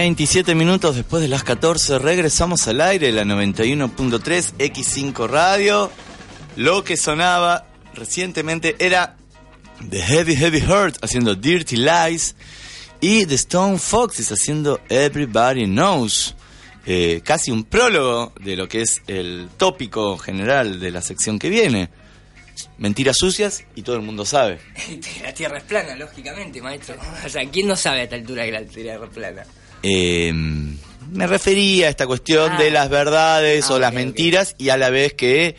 27 minutos después de las 14 regresamos al aire, la 91.3 X5 Radio. Lo que sonaba recientemente era The Heavy Heavy Heart haciendo Dirty Lies y The Stone Foxes haciendo Everybody Knows. Eh, casi un prólogo de lo que es el tópico general de la sección que viene. Mentiras sucias y todo el mundo sabe. La Tierra es plana, lógicamente, maestro. O sea, ¿quién no sabe a esta altura que la Tierra es plana? Eh, me refería a esta cuestión Ah. de las verdades Ah, o las ok, ok. mentiras y a la vez que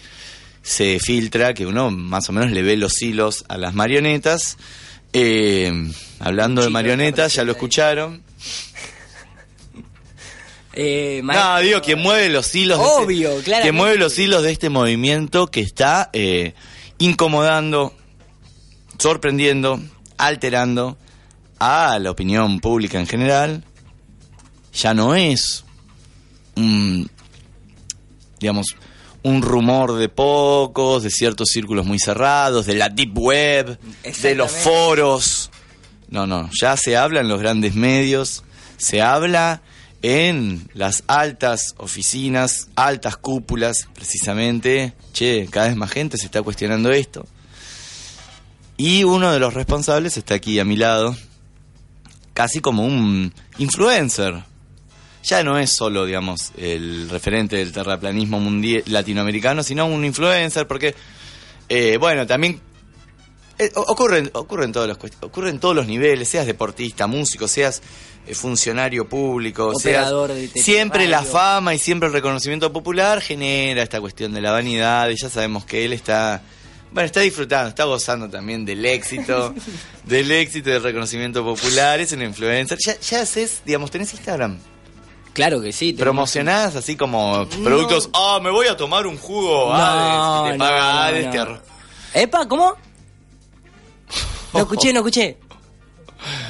se filtra, que uno más o menos le ve los hilos a las marionetas. Eh, hablando de marionetas, ya lo escucharon. Eh, No, digo, quien mueve los hilos. Obvio, este, claramente. Quien mueve los hilos de este movimiento que está eh, incomodando, sorprendiendo, alterando a la opinión pública en general. Ya no es un, digamos, un rumor de pocos, de ciertos círculos muy cerrados, de la deep web, de los foros. No, no, ya se habla en los grandes medios, se habla en las altas oficinas, altas cúpulas, precisamente. Che, cada vez más gente se está cuestionando esto. Y uno de los responsables está aquí a mi lado, casi como un influencer. Ya no es solo, digamos, el referente del terraplanismo mundial latinoamericano, sino un influencer, porque, eh, bueno, también eh, ocurren, ocurren, todos los, ocurren todos los niveles, seas deportista, músico, seas eh, funcionario público, Operador seas- de siempre la fama y siempre el reconocimiento popular genera esta cuestión de la vanidad y ya sabemos que él está, bueno, está disfrutando, está gozando también del éxito, del éxito del reconocimiento popular, es un influencer, ya, ya haces, digamos, tenés Instagram, Claro que sí. promocionás así como productos, ah, me voy a tomar un jugo, No, Hades, y te paga no, Hades, no. te ¿Epa? ¿Cómo? No escuché, no escuché.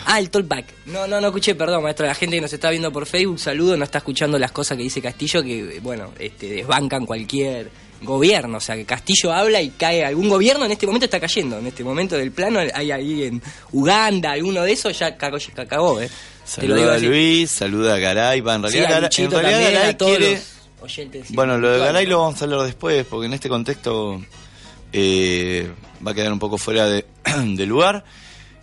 Ah, el talkback. No, no, no escuché, perdón, maestro. La gente que nos está viendo por Facebook, saludo, no está escuchando las cosas que dice Castillo, que, bueno, este, desbancan cualquier gobierno. O sea, que Castillo habla y cae algún gobierno, en este momento está cayendo. En este momento del plano hay ahí en Uganda, alguno de esos, ya cagó, ya cagó, ¿eh? Saluda a. Luis, saluda a Garay, va, en Sí, realidad, a Garay- en realidad también, Garay a todos quiere... los oyentes Bueno, lo de Garay lo vamos a hablar después, porque en este contexto eh, va a quedar un poco fuera de, de lugar.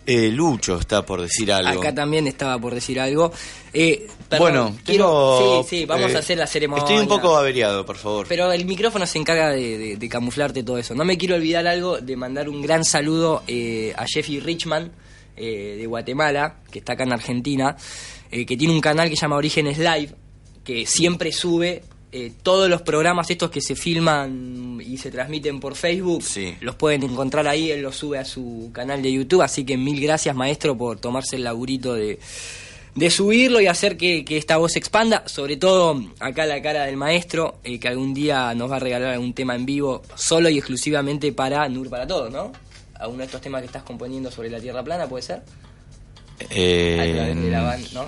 Eh, Lucho está por decir algo. Acá también estaba por decir algo. Eh, perdón, bueno, quiero. tengo, sí, sí, vamos eh, a hacer la ceremonia. Estoy un poco averiado, por favor. Pero el micrófono se encarga de, de- de camuflarte todo eso. No me quiero olvidar algo de mandar un gran saludo eh, a Jeffy Richman eh, de Guatemala, que está acá en Argentina, eh, que tiene un canal que se llama Orígenes Live, que siempre sube eh, todos los programas estos que se filman y se transmiten por Facebook. Sí. Los pueden encontrar ahí, él los sube a su canal de YouTube. Así que mil gracias, maestro, por tomarse el laburito de de subirlo y hacer que, que esta voz se expanda, sobre todo acá la cara del maestro, eh, que algún día nos va a regalar algún tema en vivo solo y exclusivamente para Nur para Todos, ¿no? Alguno de estos temas que estás componiendo sobre la Tierra plana, ¿puede ser? A Eh, través de la van- ¿no?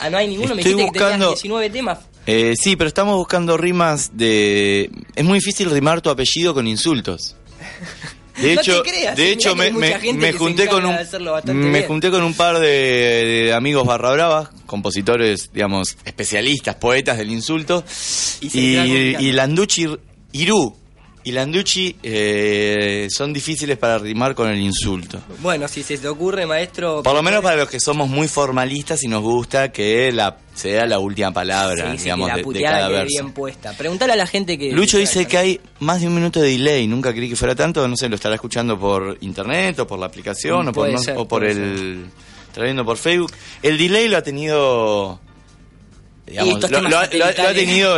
Ah, no hay ninguno, me Estoy dijiste que buscando- tenías 19 temas. eh, sí, pero estamos buscando rimas de... Es muy difícil rimar tu apellido con insultos. De No hecho, te creas, de hecho que me, me- me que junté con un me bien. junté con un par de, de amigos barra brava, compositores, digamos, especialistas, poetas del insulto, Y y, y Landucci Irú y Landucci eh, son difíciles para rimar con el insulto. Bueno, si se te ocurre, maestro... Por lo menos para los que somos muy formalistas y nos gusta que la sea la última palabra, Sí, sí, digamos, que la de, de cada verso. bien puesta. Preguntale a la gente que... Lucho dice que hay más de un minuto de delay. Nunca creí que fuera tanto. No sé, lo estará escuchando por internet o por la aplicación Mm, o por, no- ser, o por puede el. Estará viendo por Facebook. El delay lo ha tenido. Digamos, lo, ha- tenido,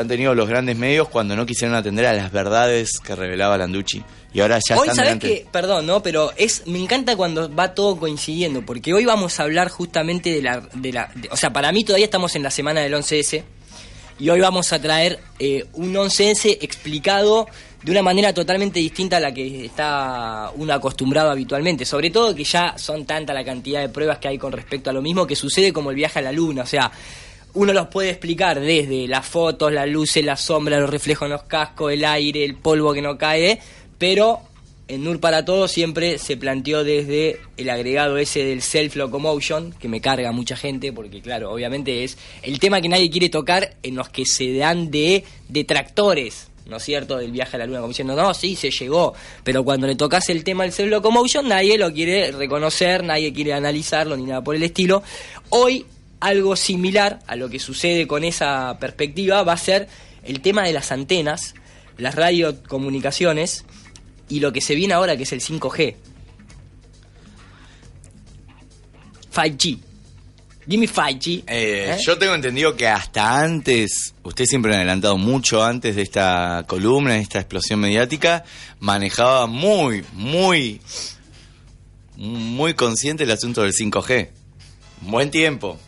han- tenido los grandes medios cuando no quisieron atender a las verdades que revelaba Landucci. Y ahora ya Hoy están que, perdón, ¿no? Pero es, me encanta cuando va todo coincidiendo, porque hoy vamos a hablar justamente de la, de la, de- o sea, para mí todavía estamos en la semana del 11S y hoy vamos a traer eh, un 11S explicado de una manera totalmente distinta a la que está uno acostumbrado habitualmente, sobre todo que ya son tanta la cantidad de pruebas que hay con respecto a lo mismo que sucede como el viaje a la luna, o sea, uno los puede explicar desde las fotos, las luces, las sombras, los reflejos en los cascos, el aire, el polvo que no cae, pero en NUR para Todos siempre se planteó desde el agregado ese del self-locomotion, que me carga mucha gente, porque claro, obviamente es el tema que nadie quiere tocar en los que se dan de detractores. ¿No es cierto? Del viaje a la luna, como diciendo, no, sí, se llegó. Pero cuando le tocas el tema del self-locomotion, nadie lo quiere reconocer, nadie quiere analizarlo, ni nada por el estilo. Hoy algo similar a lo que sucede con esa perspectiva va a ser el tema de las antenas, las radiocomunicaciones y lo que se viene ahora que es el 5G. 5G. Give me 5G. Eh, ¿Eh? Yo tengo entendido que hasta antes, usted siempre ha adelantado mucho antes de esta columna, de esta explosión mediática, manejaba muy, muy, muy consciente el asunto del 5G. Buen tiempo.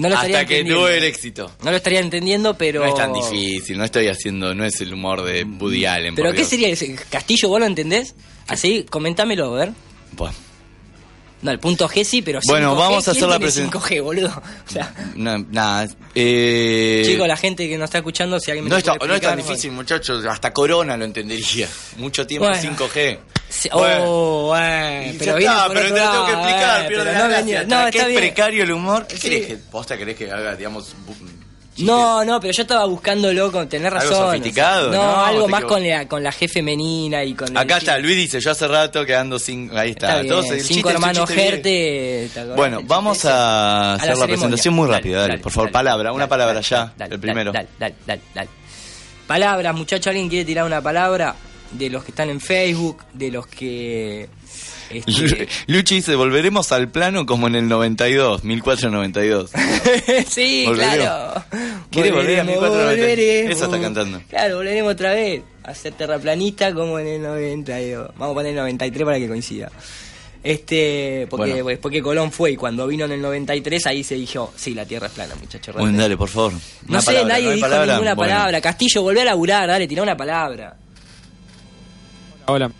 No lo estaría hasta que entendiendo. tuvo el éxito. No lo estaría entendiendo, pero... No es tan difícil, no estoy haciendo, no es el humor de Woody Allen. ¿Pero por qué Dios. sería ese? ¿Castillo vos lo entendés? Así, comentámelo, a ver. Bueno, No, el punto G sí, pero 5G, Bueno, vamos a ¿quién hacer la tiene presen- 5G, boludo. O sea, no, nada. Eh, chicos, la gente que nos está escuchando, si alguien me no, lo es tan, puede no es tan explicar, difícil, muchachos. Hasta Corona lo entendería. Mucho tiempo Bueno. 5G. Sí, Bueno. Oh, bueno, pero está, pero te lo tengo que explicar, eh, pero no venía- ¿Para no, qué está es bien. precario el humor? ¿Qué Sí. querés que, ¿Posta querés que haga, digamos, No, no, pero yo estaba buscándolo con tener Algo razón. sofisticado, no, no, algo más con la, con la G femenina y con el- Acá está, Luis dice, yo hace rato que ando sin... Ahí está. Todos- el cinco hermanos. Gerte. ¿te acordás Bueno, vamos a hacer la, presentación muy rápida, dale, por favor. palabra, una palabra ya, el primero. Dale, dale, dale, dale. Palabras, muchachos, ¿alguien quiere tirar una palabra? De los que están en Facebook, de los que... este, Luchi dice, volveremos al plano como en el 92, 1492. sí, Volveremos. claro. ¿Quiere volver a Volveremos, 1492? volveremos. Eso está cantando. Claro, volveremos otra vez a ser terraplanista como en el 92. Vamos a poner el 93 para que coincida. Este, porque, Bueno. pues, porque Colón fue y cuando vino en el 93 ahí se dijo, sí, la Tierra es plana, muchachos. Bueno, dale, por favor. No Una sé, palabra, nadie ¿no dijo palabra? ninguna Bueno. palabra. Castillo, volvé a laburar, dale, tira una palabra. Hola.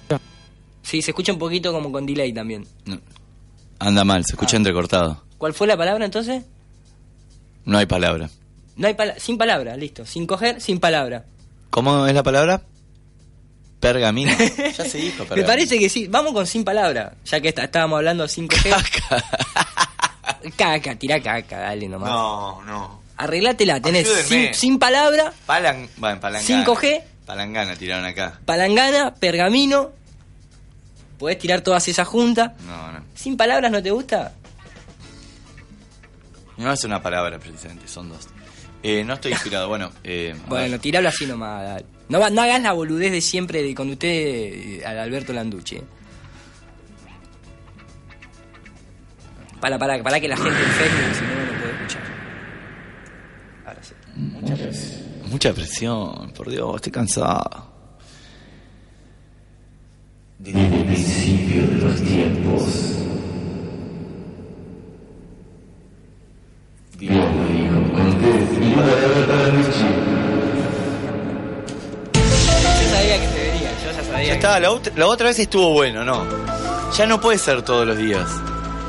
Sí, se escucha un poquito como con delay también. No. Anda mal, se escucha entrecortado. ¿Cuál fue la palabra entonces? No hay palabra. No hay pala- sin palabra, listo. Sin coger, sin palabra. ¿Cómo es la palabra? Pergamino. ya se dijo pergamino. Me parece que sí. Vamos con sin palabra. Ya que está- estábamos hablando sin coger. caca, tira caca, dale nomás. No, no. Arreglátela, tenés sin, sin palabra, Palan, bueno, palangana. 5G. Palangana tiraron acá. palangana, pergamino. Podés tirar todas esas juntas. No, no. Sin palabras, ¿no te gusta? No es una palabra precisamente, son dos. Eh, no estoy inspirado, bueno. Eh, Bueno, ver. tiralo así nomás. dale. No, no hagas la boludez de siempre de con usted, eh, al Alberto Landucci. eh. Para, para, para que la gente en Facebook, si no, no puede escuchar. Ahora sí. Muchas gracias mucha presión, por Dios, estoy cansado. Desde el principio de los tiempos, Dios me dijo, Cortés, iba de Yo sabía que se venía, yo ya sabía. Ya está, la, la otra vez estuvo bueno, ¿no? Ya no puede ser todos los días.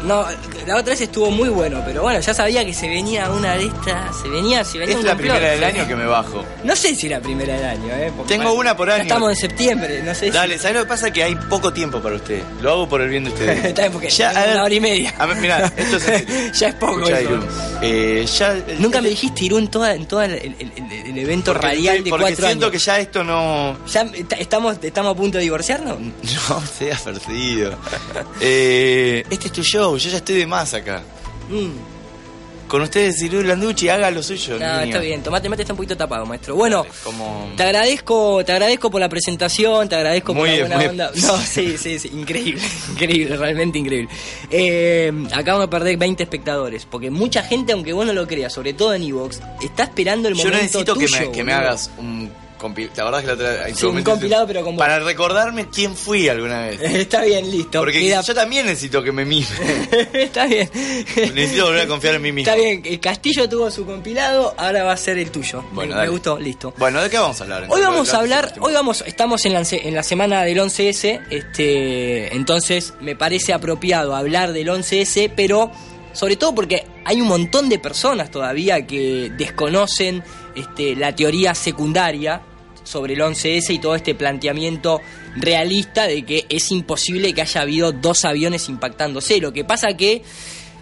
No, la otra vez estuvo muy bueno, pero bueno, ya sabía que se venía una de estas, se venía, se venía Es un la complot. primera del año que me bajo. No sé si la primera del año, eh. porque Tengo una por ya año. estamos en septiembre, no sé si- Dale, ¿sabes lo que pasa? Que hay poco tiempo para usted. Lo hago por el bien de ustedes. Está bien, porque Ya, a ver, una hora y media. A ver, mira, esto es ya es poco Escuchá, eso. Irún. Eh, ya, el- Nunca me dijiste Irún en toda, en toda el, el- el- el evento porque radial estoy- de porque cuatro siento años. que ya esto no... ¿Ya est- estamos, estamos a punto de divorciarnos? No seas perdido. Eh, este es tu show, yo ya estoy de más acá. Mm. Con ustedes, Irún Landucci, haga lo suyo. No, niño. está bien, tomate mate está un poquito tapado, maestro. Bueno, como... te agradezco, te agradezco por la presentación, te agradezco Muy por la bien, buena muy onda. bien. No, sí, sí, sí, increíble, increíble, realmente increíble. Eh, acabamos de perder 20 espectadores, porque mucha gente, aunque vos no lo creas, sobre todo en Evox, está esperando el Yo momento necesito que, me, tuyo, que me hagas un verdad es que la otra en Sí, un compilado, pero con vos. Para recordarme quién fui alguna vez. Está bien, listo. Porque queda- yo también necesito que me mime. está bien. necesito volver a confiar en mí mismo. Está bien, el Castillo tuvo su compilado, ahora va a ser el tuyo. Bueno, me, gustó, listo. Bueno, ¿de qué vamos a hablar? Hoy vamos a hablar, hoy vamos, estamos en la, en la semana del 11S, este, entonces me parece apropiado hablar del 11S, pero sobre todo porque hay un montón de personas todavía que desconocen este, la teoría secundaria sobre el 11S y todo este planteamiento realista de que es imposible que haya habido dos aviones impactándose. Lo que pasa que,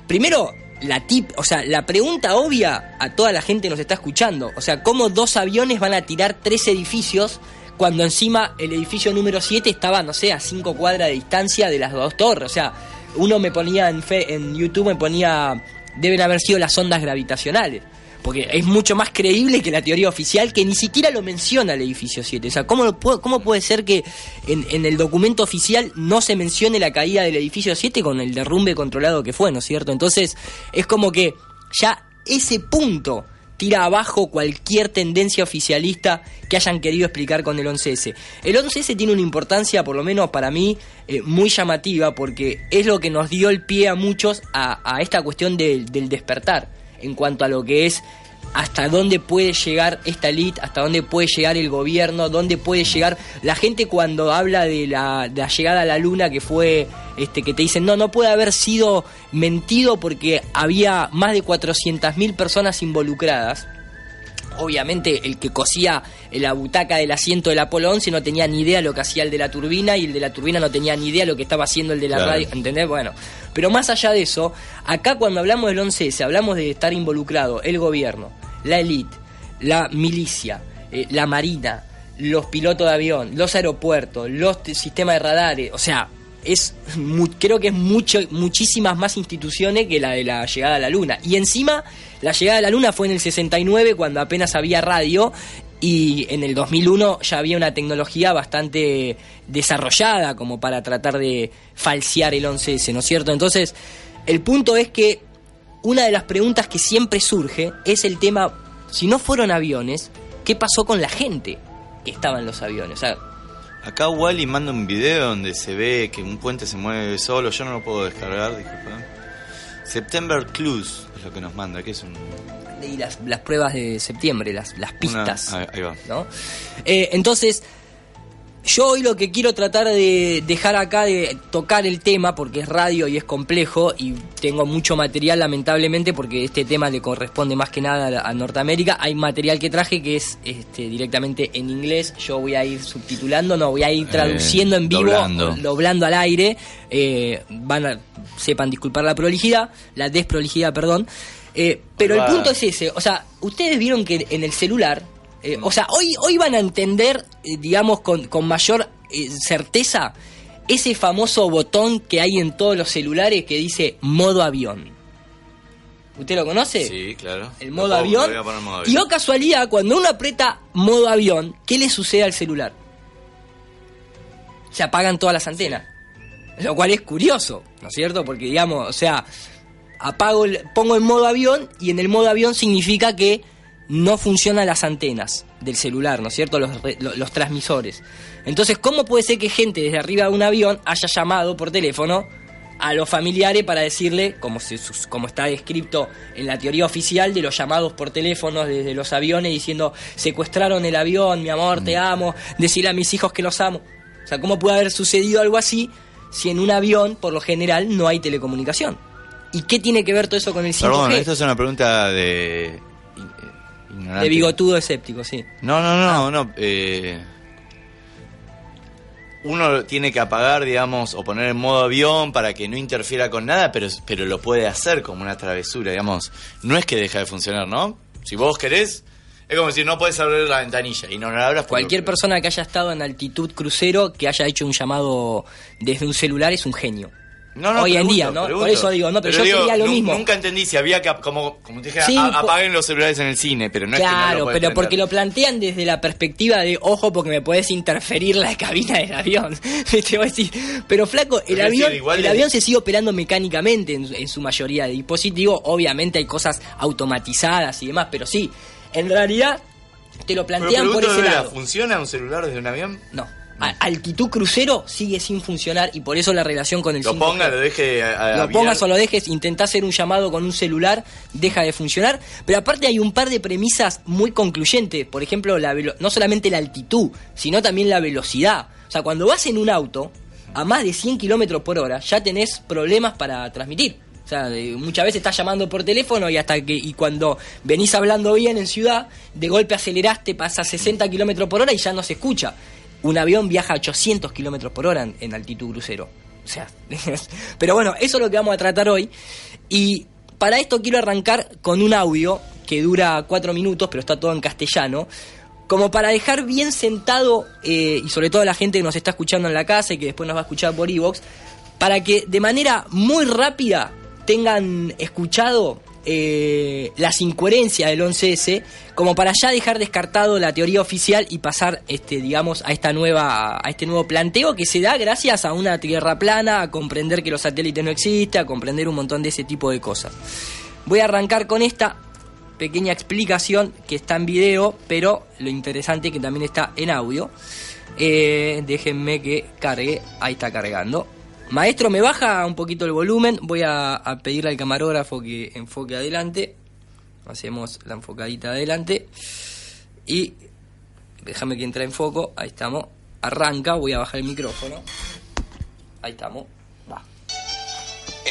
primero, la tip, o sea, la pregunta obvia a toda la gente que nos está escuchando, o sea, ¿cómo dos aviones van a tirar tres edificios cuando encima el edificio número 7 estaba, no sé, a cinco cuadras de distancia de las dos torres? O sea, uno me ponía en, fe, en YouTube, me ponía, deben haber sido las ondas gravitacionales. Porque es mucho más creíble que la teoría oficial que ni siquiera lo menciona el edificio 7. O sea, ¿cómo, cómo puede ser que en, el documento oficial no se mencione la caída del edificio 7 con el derrumbe controlado que fue, ¿no es cierto? Entonces, es como que ya ese punto tira abajo cualquier tendencia oficialista que hayan querido explicar con el 11S. El 11S tiene una importancia, por lo menos para mí, eh, muy llamativa porque es lo que nos dio el pie a muchos a, a esta cuestión del- del despertar en cuanto a lo que es hasta dónde puede llegar esta elite, hasta dónde puede llegar el gobierno, dónde puede llegar la gente cuando habla de la, de la llegada a la luna que fue, este, que te dicen, no, no puede haber sido mentido porque había más de 400.000 personas involucradas. Obviamente el que cosía la butaca del asiento del Apolo 11 no tenía ni idea lo que hacía el de la turbina y el de la turbina no tenía ni idea lo que estaba haciendo el de la Claro. radio, ¿entendés? Bueno, pero más allá de eso, acá cuando hablamos del 11S, hablamos de estar involucrado el gobierno, la élite, la milicia, eh, la marina, los pilotos de avión, los aeropuertos, los sistemas de radares, o sea, es creo que es mucho muchísimas más instituciones que la de la llegada a la luna. Y encima la llegada a la luna fue en el 69 cuando apenas había radio y en el 2001 ya había una tecnología bastante desarrollada como para tratar de falsear el 11S, ¿no es cierto? Entonces, el punto es que una de las preguntas que siempre surge es el tema, si no fueron aviones, ¿qué pasó con la gente que estaba en los aviones? O sea, Acá Wally manda un video donde se ve que un puente se mueve solo. Yo no lo puedo descargar, disculpa. September Clues es lo que nos manda, que es un... y las, las pruebas de septiembre, las, las una- pistas. ahí, ahí va. ¿no? Eh, entonces, yo hoy lo que quiero tratar de dejar acá, de tocar el tema, porque es radio y es complejo, y tengo mucho material, lamentablemente, porque este tema le corresponde más que nada a, Norteamérica. Hay material que traje que es este, directamente en inglés. Yo voy a ir subtitulando, no, voy a ir traduciendo en vivo, doblando. doblando al aire. Eh, van a, sepan disculpar la prolijidad, la desprolijidad, perdón. Eh, pero el punto es ese, o sea, ustedes vieron que en el celular, eh, o sea, hoy, hoy van a entender, eh, digamos, con, con mayor eh, certeza, ese famoso botón que hay en todos los celulares que dice modo avión. ¿Usted lo conoce? Sí, claro. El modo puedo- avión. Y o casualidad, cuando uno aprieta modo avión, ¿qué le sucede al celular? Se apagan todas las antenas. Lo cual es curioso, ¿no es cierto? Porque digamos, o sea, apago el- pongo en modo avión y en el modo avión significa que no funcionan las antenas del celular, ¿no es cierto? Los, re- lo- los transmisores. Entonces, ¿cómo puede ser que gente desde arriba de un avión haya llamado por teléfono a los familiares para decirle, como, se, como está descrito en la teoría oficial de los llamados por teléfono desde los aviones diciendo, secuestraron el avión, mi amor, te amo, decirle a mis hijos que los amo? O sea, ¿cómo puede haber sucedido algo así si en un avión, por lo general, no hay telecomunicación? ¿Y qué tiene que ver todo eso con el 5G? Perdón, esto es una pregunta de... ignorante. de bigotudo escéptico, sí. No, no, no, no. eh, uno tiene que apagar, digamos, o poner en modo avión para que no interfiera con nada, pero, pero lo puede hacer como una travesura, digamos. No es que deja de funcionar, ¿no? Si vos querés, es como si no puedes abrir la ventanilla y no la abras. porque- Cualquier persona que haya estado en altitud crucero, que haya hecho un llamado desde un celular, es un genio. No, no, Hoy en día, ¿no? pregunto. Por eso digo, no, pero, yo digo, quería lo mismo. Nunca entendí si había que, como, como te dije, Sí, a- po- apaguen los celulares en el cine, pero no es que no claro, lo pero porque lo plantean desde la perspectiva de, ojo, porque me puedes interferir la cabina del avión. Te voy a decir, pero flaco, el avión, el de- avión se sigue operando mecánicamente en, en su mayoría de dispositivos. Obviamente hay cosas automatizadas y demás, pero sí, en realidad te lo Pero plantean por ese lado. ¿funciona un celular desde un avión? No. Altitud crucero sigue sin funcionar y por eso la relación con el Lo 5G. ponga, lo deje a- a- lo pongas o lo dejes, intentá hacer un llamado con un celular, deja de funcionar. Pero aparte hay un par de premisas muy concluyentes. Por ejemplo, la velo- no solamente la altitud, sino también la velocidad. O sea, cuando vas en un auto a más de 100 kilómetros por hora, ya tenés problemas para transmitir. O sea, de- muchas veces estás llamando por teléfono y hasta que y cuando venís hablando bien en ciudad, de golpe aceleraste, pasa 60 kilómetros por hora y ya no se escucha. Un avión viaja a 800 kilómetros por hora en, altitud crucero. O sea, pero bueno, eso es lo que vamos a tratar hoy. Y para esto quiero arrancar con un audio que dura cuatro minutos, pero está todo en castellano. Como para dejar bien sentado, eh, y sobre todo a la gente que nos está escuchando en la casa y que después nos va a escuchar por Evox, para que de manera muy rápida tengan escuchado eh, las incoherencias del 11S, como para ya dejar descartado la teoría oficial y pasar, este, digamos, a esta nueva, a este nuevo planteo que se da gracias a una tierra plana, a comprender que los satélites no existen, a comprender un montón de ese tipo de cosas. Voy a arrancar con esta pequeña explicación que está en video, pero lo interesante es que también está en audio. Eh, déjenme que cargue, ahí está cargando. Maestro, me baja un poquito el volumen, voy a, pedirle al camarógrafo que enfoque adelante. Hacemos la enfocadita adelante. Y déjame que entre en foco, ahí estamos. Arranca, voy a bajar el micrófono. Ahí estamos.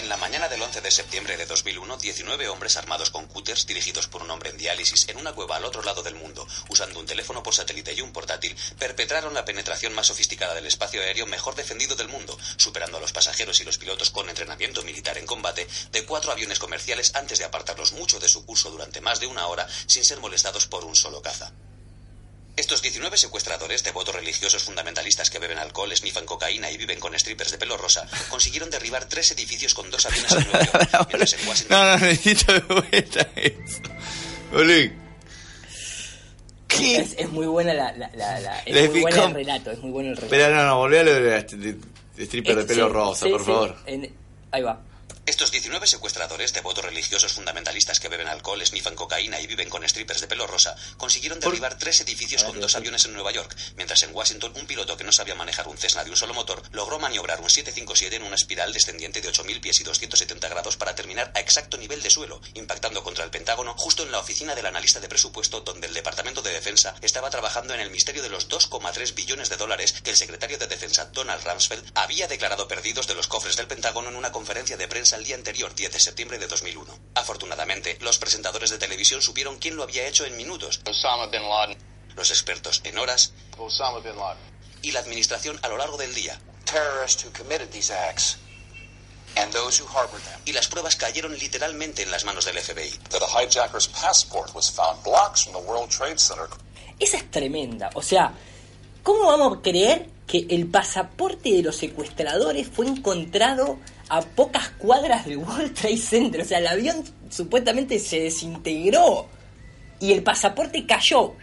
En la mañana del 11 de septiembre de 2001, 19 hombres armados con cúters dirigidos por un hombre en diálisis en una cueva al otro lado del mundo, usando un teléfono por satélite y un portátil, perpetraron la penetración más sofisticada del espacio aéreo mejor defendido del mundo, superando a los pasajeros y los pilotos con entrenamiento militar en combate de cuatro aviones comerciales antes de apartarlos mucho de su curso durante más de una hora sin ser molestados por un solo caza. Estos 19 secuestradores, devotos religiosos fundamentalistas que beben alcohol, snifan cocaína y viven con strippers de pelo rosa, consiguieron derribar tres edificios con dos aviones en Nueva York, mientras en Washington... No, no, necesito de vuelta. ¿Qué? Es, es muy buena la, la, la- la- es Le muy buena el relato, es muy bueno el relato. Espera, no, no, volvé a lo de, la- de- de stripper de Eh, pelo sí, rosa, sí, por sí, favor. en- ahí va. Estos 19 secuestradores, devotos religiosos fundamentalistas que beben alcohol, snifan cocaína y viven con strippers de pelo rosa, consiguieron derribar tres edificios con dos aviones en Nueva York, mientras en Washington un piloto que no sabía manejar un Cessna de un solo motor logró maniobrar un 757 en una espiral descendiente de 8.000 pies y 270 grados para terminar a exacto nivel de suelo, impactando contra el Pentágono justo en la oficina del analista de presupuesto donde el Departamento de Defensa estaba trabajando en el misterio de los 2,3 billones de dólares que el secretario de Defensa Donald Rumsfeld había declarado perdidos de los cofres del Pentágono en una conferencia de prensa el día anterior, 10 de septiembre de 2001. Afortunadamente, los presentadores de televisión supieron quién lo había hecho en minutos, Osama bin Laden. los expertos en horas Osama bin Laden. y la administración a lo largo del día. Terrorists who committed these acts and those who harbored them. Y las pruebas cayeron literalmente en las manos del FBI. That a hijacker's passport was found blocks from the World Trade Center. Esa es tremenda. O sea, ¿cómo vamos a creer que el pasaporte de los secuestradores fue encontrado a pocas cuadras del World Trade Center? O sea, el avión supuestamente se desintegró y el pasaporte cayó.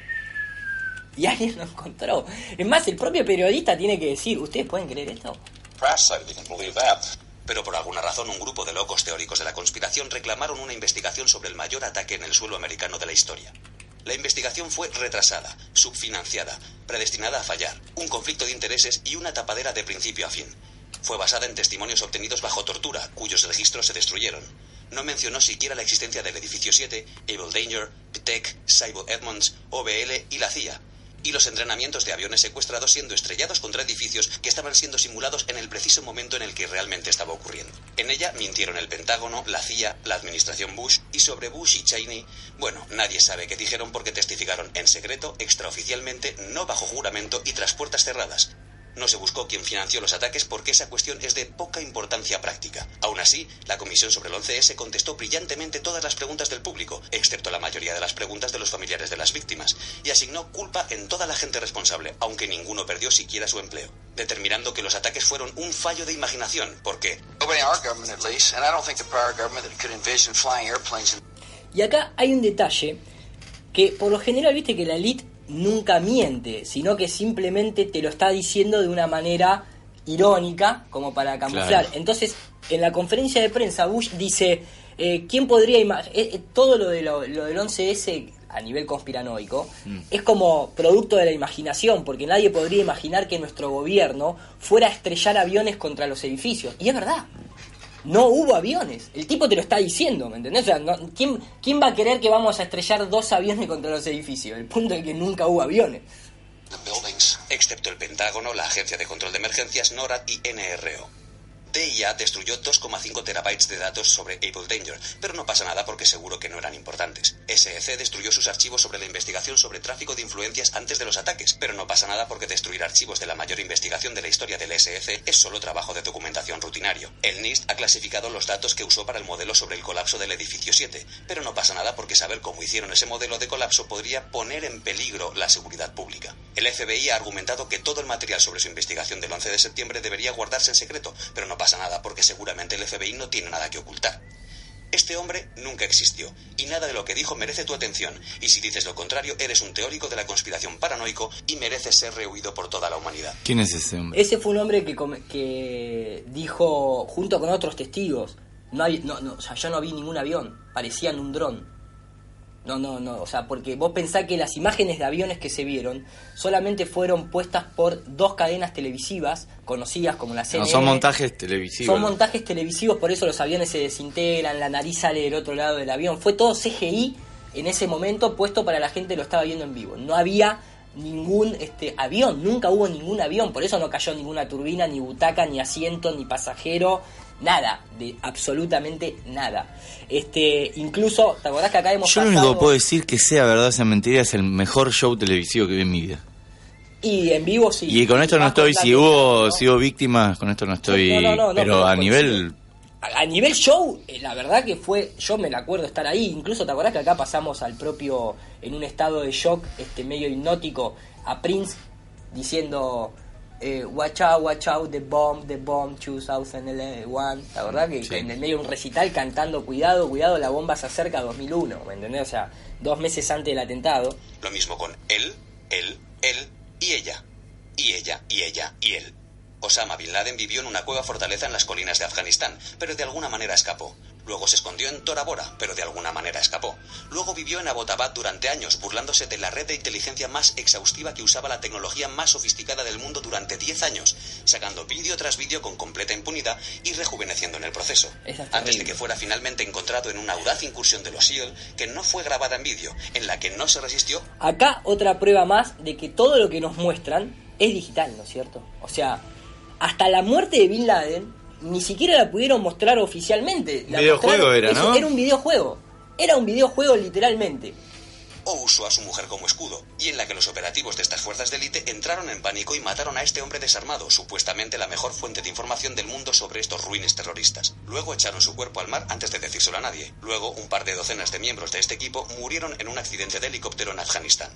Y alguien lo encontró. Es más, el propio periodista tiene que decir, ¿ustedes pueden creer esto? Pero por alguna razón un grupo de locos teóricos de la conspiración reclamaron una investigación sobre el mayor ataque en el suelo americano de la historia. La investigación fue retrasada, subfinanciada, predestinada a fallar, un conflicto de intereses y una tapadera de principio a fin. Fue basada en testimonios obtenidos bajo tortura, cuyos registros se destruyeron. No mencionó siquiera la existencia del Edificio 7, Evil Danger, PTEC, Cyber Edmonds, OBL y la CIA. y los entrenamientos de aviones secuestrados siendo estrellados contra edificios que estaban siendo simulados en el preciso momento en el que realmente estaba ocurriendo. En ella mintieron el Pentágono, la CIA, la administración Bush y sobre Bush y Cheney, bueno, nadie sabe qué dijeron porque testificaron en secreto, extraoficialmente, no bajo juramento y tras puertas cerradas. No se buscó quién financió los ataques porque esa cuestión es de poca importancia práctica. Aún así, la Comisión sobre el 11S contestó brillantemente todas las preguntas del público, excepto la mayoría de las preguntas de los familiares de las víctimas, y asignó culpa en toda la gente responsable, aunque ninguno perdió siquiera su empleo, determinando que los ataques fueron un fallo de imaginación, porque Nobody in our government, at least, and I don't think the prior government that could envision flying airplanes in Y acá hay un detalle que por lo general viste que la elite nunca miente, sino que simplemente te lo está diciendo de una manera irónica, como para camuflar. Claro. Entonces, en la conferencia de prensa, Bush dice, eh, ¿quién podría imaginar? todo lo, de lo, lo del 11S a nivel conspiranoico es como producto de la imaginación, porque nadie podría imaginar que nuestro gobierno fuera a estrellar aviones contra los edificios. Y es verdad. No hubo aviones. El tipo te lo está diciendo, ¿me entendés? O sea, ¿quién, ¿quién va a querer que vamos a estrellar dos aviones contra los edificios? El punto es que nunca hubo aviones. excepto el Pentágono, la Agencia de Control de Emergencias, NORAD y NRO. DIA destruyó 2,5 terabytes de datos sobre Able Danger, pero no pasa nada porque seguro que no eran importantes. SEC destruyó sus archivos sobre la investigación sobre tráfico de influencias antes de los ataques, pero no pasa nada porque destruir archivos de la mayor investigación de la historia del SEC es solo trabajo de documentación rutinario. El NIST ha clasificado los datos que usó para el modelo sobre el colapso del edificio 7, pero no pasa nada porque saber cómo hicieron ese modelo de colapso podría poner en peligro la seguridad pública. El FBI ha argumentado que todo el material sobre su investigación del 11 de septiembre debería guardarse en secreto, pero no pasa nada porque seguramente el FBI no tiene nada que ocultar. Este hombre nunca existió, y nada de lo que dijo merece tu atención, y si dices lo contrario, eres un teórico de la conspiración paranoico y mereces ser rehuido por toda la humanidad. ¿Quién es ese hombre? Ese fue un hombre que, que dijo, junto con otros testigos, no, hay, no, no, o sea, yo no vi ningún avión, parecían un dron. No, no, no, o sea, porque vos pensás que las imágenes de aviones que se vieron solamente fueron puestas por dos cadenas televisivas conocidas como la No, CNN. son montajes televisivos. Son montajes televisivos, por eso los aviones se desintegran, la nariz sale del otro lado del avión. Fue todo CGI en ese momento puesto para la gente que lo estaba viendo en vivo. No había ningún este avión, nunca hubo ningún avión, por eso no cayó ninguna turbina, ni butaca, ni asiento, ni pasajero, nada, de absolutamente nada. Este, incluso, ¿te acordás que acá hemos Yo lo único que puedo decir que sea verdad o sea mentira es el mejor show televisivo que vi en mi vida. Y en vivo sí. Y con esto no estoy, si hubo, ¿no? si hubo víctimas, con esto no estoy, No, no, no, no, pero a coincido. nivel, A, a nivel show, eh, la verdad que fue, yo me la acuerdo estar ahí, incluso te acordás que acá pasamos al propio, en un estado de shock, este medio hipnótico, a Prince diciendo, eh, watch out, watch out, the bomb, the bomb 2001, ¿te acordás que Sí. en el medio de un recital cantando, cuidado, cuidado, la bomba se acerca a 2001, ¿me entendés? O sea, dos meses antes del atentado. Lo mismo con él, él, él y ella. Y ella, y ella, y él. Osama Bin Laden vivió en una cueva fortaleza en las colinas de Afganistán, pero de alguna manera escapó. Luego se escondió en Tora Bora, pero de alguna manera escapó. Luego vivió en Abbottabad durante años, burlándose de la red de inteligencia más exhaustiva que usaba la tecnología más sofisticada del mundo durante 10 años, sacando vídeo tras vídeo con completa impunidad y rejuveneciendo en el proceso. Antes de que fuera finalmente encontrado en una audaz incursión de los SEAL, que no fue grabada en vídeo, en la que no se resistió Acá otra prueba más de que todo lo que nos muestran es digital, ¿no es cierto? O sea, hasta la muerte de Bin Laden ni siquiera la pudieron mostrar oficialmente. La Videojuego era, eso, ¿no? Era un videojuego. Era un videojuego literalmente. o usó a su mujer como escudo, y en la que los operativos de estas fuerzas de élite entraron en pánico y mataron a este hombre desarmado, supuestamente la mejor fuente de información del mundo sobre estos ruines terroristas. Luego echaron su cuerpo al mar antes de decírselo a nadie. Luego, un par de docenas de miembros de este equipo murieron en un accidente de helicóptero en Afganistán.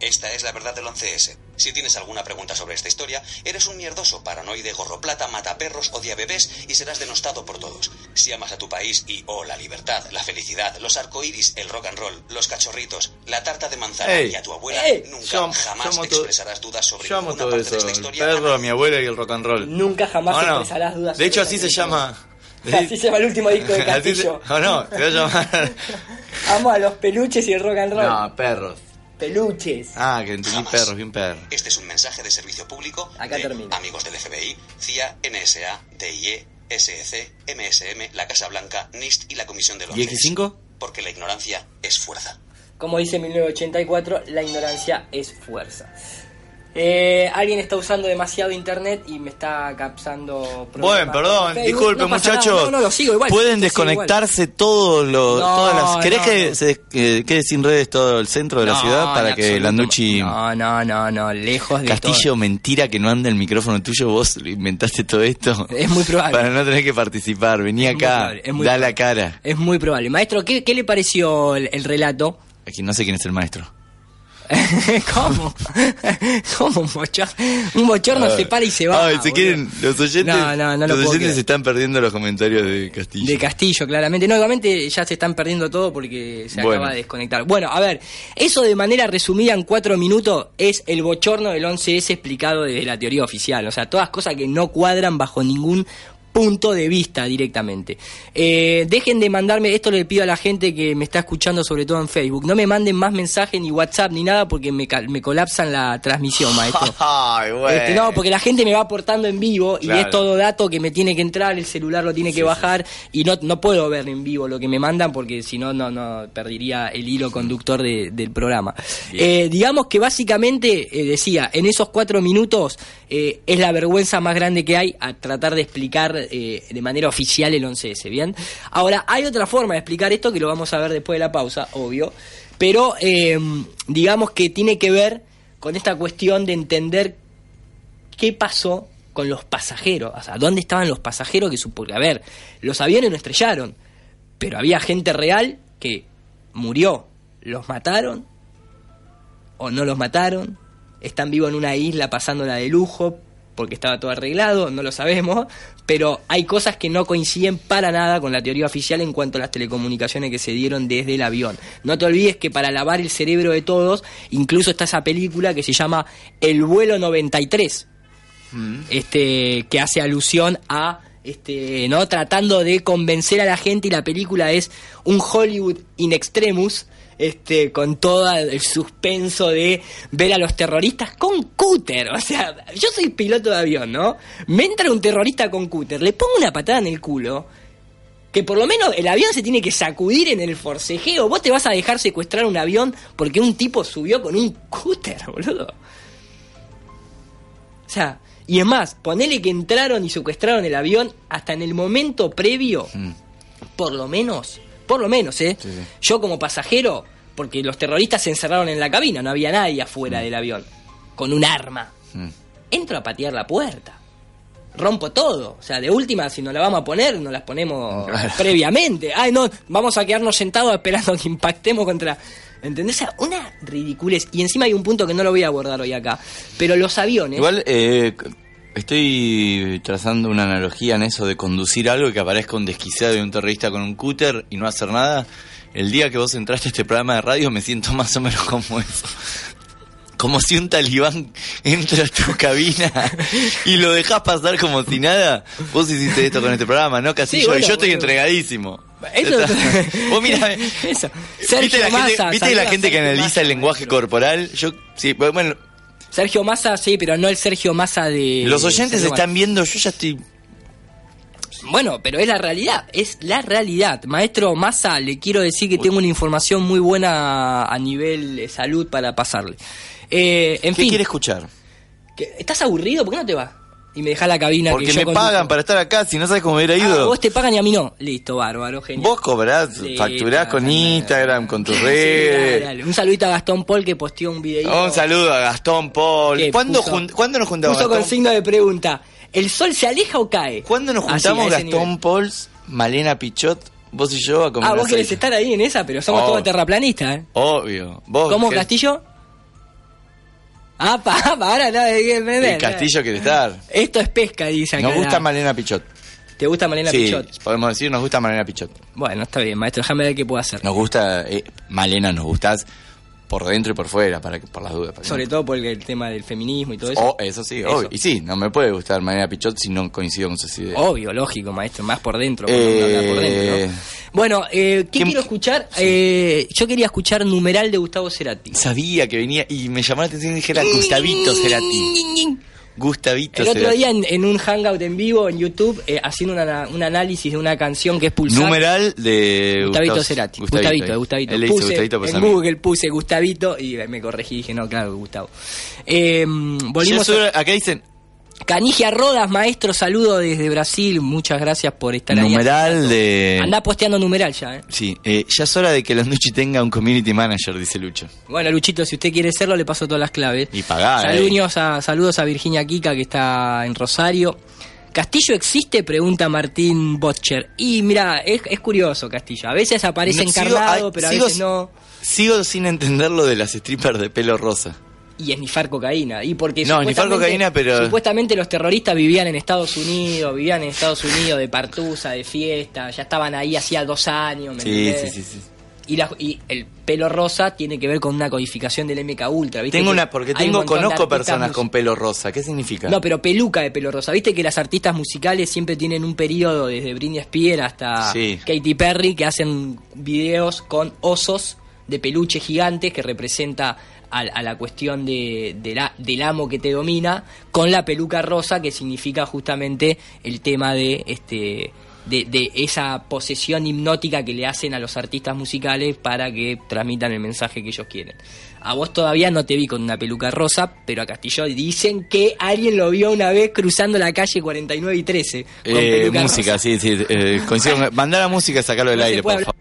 Esta es la verdad del 11S. Si tienes alguna pregunta sobre esta historia, eres un mierdoso, paranoide, gorroplata, mataperros, odia bebés y serás denostado por todos. Si amas a tu país y o la libertad, la felicidad, los arcoíris, el rock and roll, los cachorritos, la tarta de manzana Ey, y a tu abuela, ey, nunca yo- jamás expresarás dudas sobre yo amo ninguna todo parte eso, de esta el historia. perro, a mi abuela y el rock and roll. Nunca jamás ¿O no? expresarás dudas. De hecho sobre así se llama. Así se llama el último disco de se- Castillo. ¿O no? Se va a llamar. Amo a los peluches y el rock and roll. No, perros. Peluches. Ah, que entendí Jamás. perros, bien perros. Este es un mensaje de servicio público Acá de termina. amigos del FBI, CIA, NSA, DIE, SEC, MSM, la Casa Blanca, NIST y la Comisión del ¿Y 11S. X5? Porque la ignorancia es fuerza. Como dice 1984, la ignorancia es fuerza. Eh, alguien está usando demasiado internet y me está capsando Bueno, perdón, Facebook. disculpe No muchachos. No, no, lo sigo igual. Pueden desconectarse todos los, todas las. ¿Querés que se des- eh, quede sin redes todo el centro de la ciudad para que. Landucci No, no, no, no, lejos de Castillo, todo. mentira que no anda el micrófono tuyo, vos inventaste todo esto. Es muy probable. Para no tener que participar, vení Es acá, da la cara. Es muy probable. Maestro, ¿qué, qué le pareció el, el relato? Aquí no sé quién es el maestro. ¿Cómo? ¿Cómo un bochorno? Un bochorno se para y se va. Ay, se quieren, los oyentes, No, no, no lo los oyentes se están perdiendo los comentarios de Castillo. De Castillo, claramente. No, igualmente ya se están perdiendo todo porque se Bueno. acaba de desconectar. Bueno, a ver, eso de manera resumida en cuatro minutos es el bochorno del 11S explicado desde la teoría oficial. O sea, todas cosas que no cuadran bajo ningún punto de vista directamente. Eh, dejen de mandarme, esto le pido a la gente que me está escuchando sobre todo en Facebook, no me manden más mensajes ni WhatsApp ni nada porque me, me colapsan la transmisión, maestro. Ay, bueno. Este, no, porque la gente me va aportando en vivo y Claro. es todo dato que me tiene que entrar, el celular lo tiene que bajar y no, no puedo ver en vivo lo que me mandan porque si no, no, no perdería el hilo conductor de- del programa. Eh, digamos que básicamente, eh, decía, en esos cuatro minutos es la vergüenza más grande que hay a tratar de explicar eh, de manera oficial el 11S, ¿bien? Ahora, hay otra forma de explicar esto que lo vamos a ver después de la pausa, obvio, pero eh, digamos que tiene que ver con esta cuestión de entender qué pasó con los pasajeros, o sea, dónde estaban los pasajeros que supo, a ver, los aviones no estrellaron, pero había gente real que murió, los mataron o no los mataron, están vivos en una isla pasándola de lujo porque estaba todo arreglado, no lo sabemos, pero hay cosas que no coinciden para nada con la teoría oficial en cuanto a las telecomunicaciones que se dieron desde el avión. No te olvides que para lavar el cerebro de todos, incluso está esa película que se llama El vuelo 93, este que hace alusión a este no tratando de convencer a la gente y la película es un Hollywood in extremus este con todo el suspenso de ver a los terroristas con cúter, o sea, yo soy piloto de avión, ¿no? Me entra un terrorista con cúter, le pongo una patada en el culo. Que por lo menos el avión se tiene que sacudir en el forcejeo. Vos te vas a dejar secuestrar un avión porque un tipo subió con un cúter, boludo. O sea, y es más, ponele que entraron y secuestraron el avión hasta en el momento previo, por lo menos, por lo menos, ¿eh? Sí, sí. Yo como pasajero, porque los terroristas se encerraron en la cabina, no había nadie afuera del avión, con un arma. Mm. Entro a patear la puerta. Rompo todo. O sea, de última, si nos la vamos a poner, nos las ponemos Claro. previamente. Ay, no, vamos a quedarnos sentados esperando que impactemos contra. ¿Entendés? O sea, una ridiculez. Y encima hay un punto que no lo voy a abordar hoy acá. Pero los aviones. Igual eh, estoy trazando una analogía en eso de conducir algo y que aparezca un desquiciado y un terrorista con un cúter y no hacer nada. El día que vos entraste a este programa de radio me siento más o menos como eso. Como si un talibán entra a tu cabina y lo dejas pasar como si nada. Vos hiciste esto con este programa, ¿no, Castillo? Sí, bueno, yo estoy entregadísimo. Eso- Vos mirá, Eso. ¿Viste la gente, ¿viste la gente que analiza el lenguaje corporal? Yo, sí, bueno, Sergio Massa, sí, pero no el Sergio Massa de. los oyentes Sergio están viendo, yo ya estoy Bueno, pero es la realidad, es la realidad. Maestro Massa, le quiero decir que tengo una información muy buena a nivel de salud para pasarle. Eh, en ¿Qué fin, quiere escuchar? ¿estás aburrido? ¿Por qué no te vas? Y me dejas la cabina Porque que yo me conduzco. pagan para estar acá, si no sabes cómo hubiera Ah, ido. vos te pagan y a mí no. Listo, bárbaro, genial. Vos cobrás, Sí, facturás con Instagram, con tus dale, redes. dale. Un saludito a Gastón Paul que posteó un video. Un saludo a Gastón Paul. ¿Cuándo, puso- jun- ¿cuándo nos juntamos? Puso con signo de pregunta. ¿El sol se aleja o cae? ¿Cuándo nos juntamos Gastón. Pauls, Malena Pichot, vos y yo a comer Ah, vos querés estar ahí en esa, pero somos todos terraplanistas, ¿eh? Obvio. Vos ¿Cómo, Castillo? Ah, pa, pa, ahora no. El Castillo quiere estar. Esto es pesca, dice acá. Nos gusta Malena Pichot. ¿Te gusta Malena sí, Pichot? podemos decir, nos gusta Malena Pichot. Bueno, está bien, maestro, déjame ver qué puedo hacer. Nos gusta, eh, Malena, nos gustás por dentro y por fuera, para que, por las dudas. para que Sobre todo por el, el tema del feminismo y todo eso. Oh, eso sí, Eso. obvio. Y sí, no me puede gustar Malena Pichot si no coincido con sus ideas. Obvio, lógico, maestro, más por dentro. Eh, por dentro, ¿no? Bueno, eh, ¿qué ¿qué- quiero escuchar? Eh, yo quería escuchar Numeral de Gustavo Cerati. Sabía que venía y me llamó la atención y dije era Gustavito Cerati. Gustavito El otro día en, en un hangout en vivo en YouTube, eh, haciendo una- un análisis de una canción que es Pulsar. Numeral de Gustavito Gustavo- Cerati. Gustavito, Gustavito, eh. Gustavito. Puse Gustavito en. Google puse Gustavito y me corregí y dije, no, claro, Gustavo. Eh, volvimos a... Acá dicen Canigia Rodas, maestro, saludo desde Brasil. Muchas gracias por estar ahí. numeral de... Andá posteando numeral ya, ¿eh? Sí, eh, ya es hora de que Landucci tenga un community manager, dice Lucho. Bueno, Luchito, si usted quiere serlo, le paso todas las claves. Y pagá, eh. Saludos a, saludos a Virginia Kika, que está en Rosario. ¿Castillo existe? Pregunta Martín Botcher. Y mira, es, es curioso Castillo. A veces aparece No, sigo- encarnado, pero a sigo- veces no. Sigo sin entender lo de las strippers de pelo rosa. Y esnifar cocaína. Y porque No, esnifar supuestamente- cocaína, pero- Supuestamente los terroristas vivían en Estados Unidos, vivían en Estados Unidos de partusa, de fiesta, ya estaban ahí hacía dos años, ¿me Sí, sí, sí, sí. Y, la- y el pelo rosa tiene que ver con una codificación del MK Ultra, ¿viste? Tengo que una, porque un tengo, conozco personas con pelo rosa. ¿Qué significa? No, pero peluca de pelo rosa. Viste que las artistas musicales siempre tienen un periodo, desde Britney Spears hasta Sí. Katy Perry, que hacen videos con osos de peluche gigantes que representa a, a la cuestión de, de la- del amo que te domina, con la peluca rosa, que significa justamente el tema de este de, de esa posesión hipnótica que le hacen a los artistas musicales para que transmitan el mensaje que ellos quieren. A vos todavía no te vi con una peluca rosa, pero a Castillo dicen que alguien lo vio una vez cruzando la calle 49 y 13 con Eh, música, rosa. sí, sí. eh, coincido Mandá la música y sacarlo del No aire, por favor.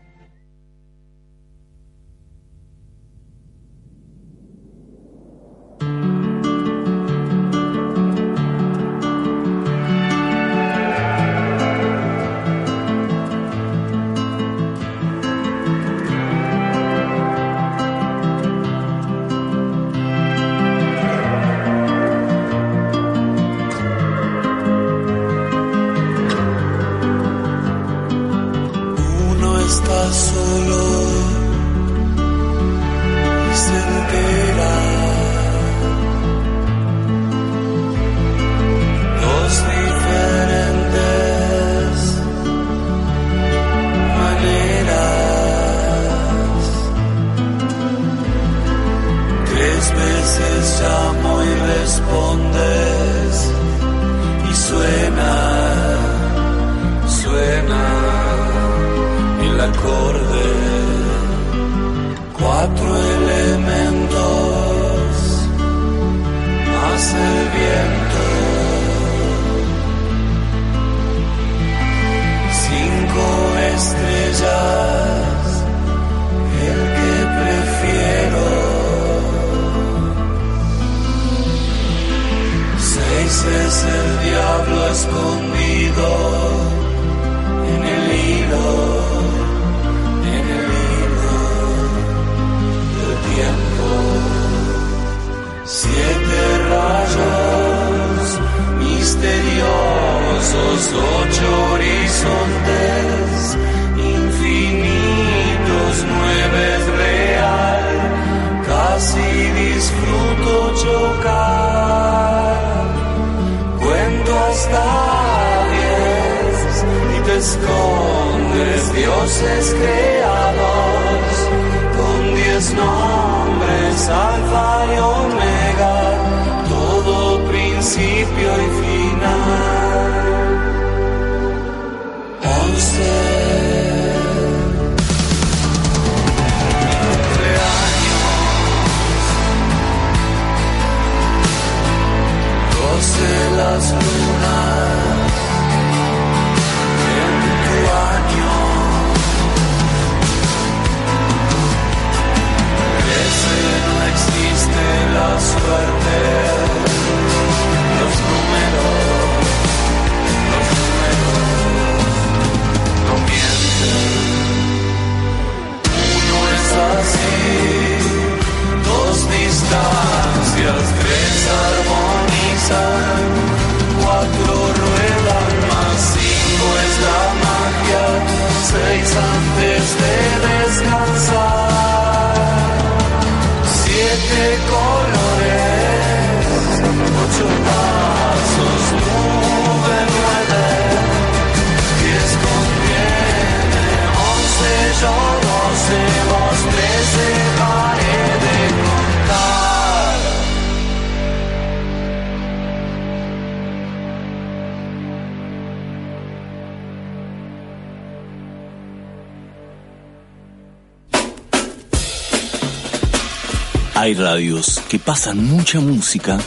Hay radios que pasan mucha música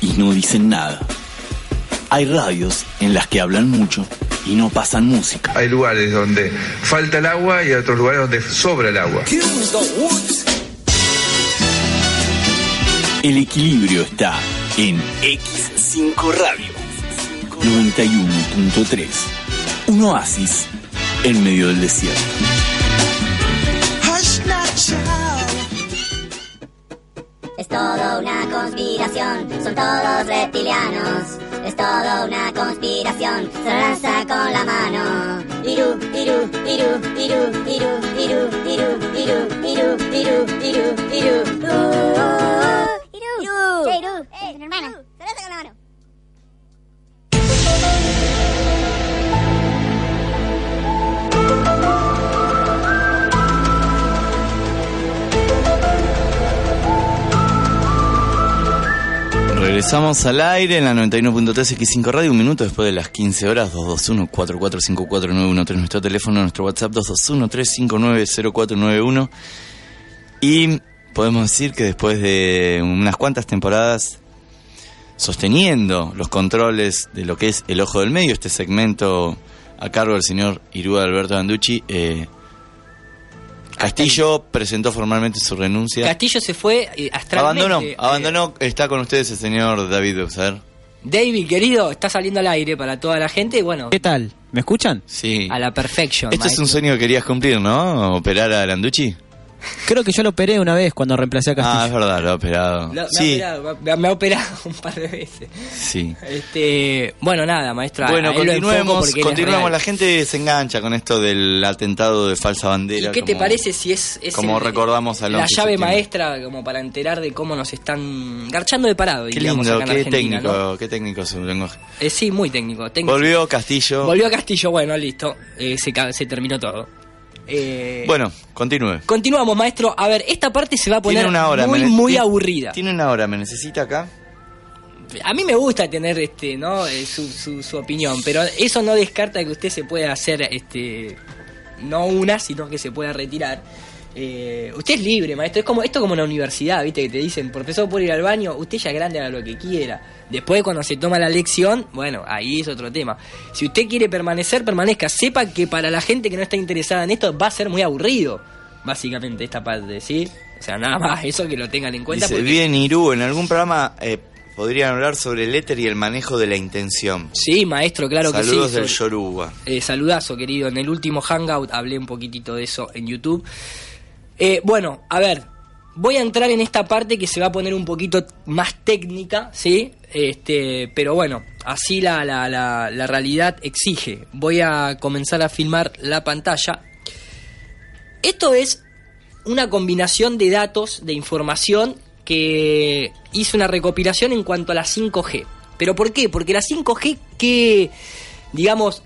y no dicen nada. Hay radios en las que hablan mucho y no pasan música. Hay lugares donde falta el agua y otros lugares donde sobra el agua. El equilibrio está en X5 Radio 91.3. Un oasis en medio del desierto. Todo una conspiración, son todos reptilianos. Es todo una conspiración, se lanza con la mano. Iru, iru, iru, iru, iru, iru, iru, iru, iru, iru, iru, iru. Iru, Che, Iru, Regresamos al aire en la 91.3 X5 Radio, un minuto después de las 15 horas, 221-4454-913, nuestro teléfono, nuestro WhatsApp 221-359-0491. Y podemos decir que después de unas cuantas temporadas sosteniendo los controles de lo que es El Ojo del Medio, este segmento a cargo del señor Irúa Alberto Anducci, eh, Castillo presentó formalmente su renuncia. Castillo se fue eh, astralmente. Abandonó, eh, abandonó, está con ustedes el señor David Bexer. David, querido, está saliendo al aire para toda la gente y bueno, ¿Qué tal? ¿Me escuchan? Sí. a la perfection. Este es un sueño que querías cumplir, ¿no? Operar a Landucci. Creo que yo lo operé una vez cuando reemplacé a Ah, es Castillo. verdad, lo ha operado. Lo- me, ha sí, operado, me ha- me ha operado un par de veces. sí. Este, bueno, nada, maestro. a- Bueno, continuemos, es continuemos. La gente se engancha con esto del atentado de falsa ¿Y bandera. qué te parece si es, es como recordamos la 11 de llave septiembre? maestra como para enterar de cómo nos están garchando de parado? Qué diríamos, lindo, acá en qué técnico, ¿no? qué técnico su lenguaje. Eh, sí, muy técnico. técnico. Volvió Castillo. Volvió a Castillo, bueno, listo. Eh, se, se terminó todo. Eh, Bueno, continúe. Continuamos, maestro. A ver, esta parte se va a poner Tiene una hora. muy, muy aburrida. Tiene una hora, ¿me necesita acá? A mí me gusta tener este, ¿no? Eh, su, su, su opinión, pero eso no descarta que usted se pueda hacer este no una, sino que se pueda retirar. Eh, usted es libre, maestro. Es como esto como en la universidad, ¿viste? Que te dicen, profesor, puede ir al baño, usted ya es grande, haga lo que quiera. Después, cuando se toma la lección, bueno, ahí es otro tema. Si usted quiere permanecer, permanezca. Sepa que para la gente que no está interesada en esto va a ser muy aburrido, básicamente, esta parte, ¿sí? O sea, nada más, eso que lo tengan en cuenta. Dice, porque- bien, Irú, en algún programa eh, podrían hablar sobre el éter y el manejo de la intención. Sí, maestro, claro Saludos que sí. del sobre- Yoruba. Eh, saludazo, querido. En el último Hangout hablé un poquitito de eso en YouTube. Eh, bueno, a ver, voy a entrar en esta parte que se va a poner un poquito más técnica, ¿sí? Este, pero bueno, así la, la, la, la realidad exige. Voy a comenzar a filmar la pantalla. Esto es una combinación de datos, de información que hice una recopilación en cuanto a la 5G. ¿Pero por qué? Porque la 5G que, digamos,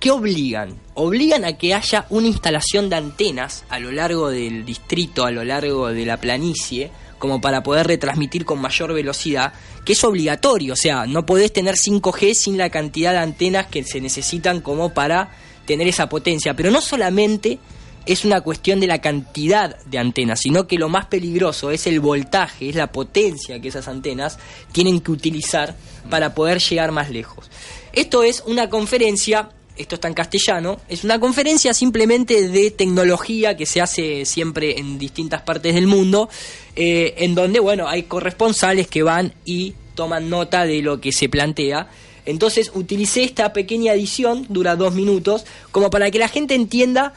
¿qué obligan? Obligan a que haya una instalación de antenas a lo largo del distrito, a lo largo de la planicie, como para poder retransmitir con mayor velocidad, que es obligatorio, o sea, no podés tener 5G sin la cantidad de antenas que se necesitan como para tener esa potencia, pero no solamente es una cuestión de la cantidad de antenas, sino que lo más peligroso es el voltaje, es la potencia que esas antenas tienen que utilizar para poder llegar más lejos. Esto es una conferencia, esto está en castellano, es una conferencia simplemente de tecnología que se hace siempre en distintas partes del mundo, eh, en donde, bueno, hay corresponsales que van y toman nota de lo que se plantea. Entonces utilicé esta pequeña edición, dura dos minutos, como para que la gente entienda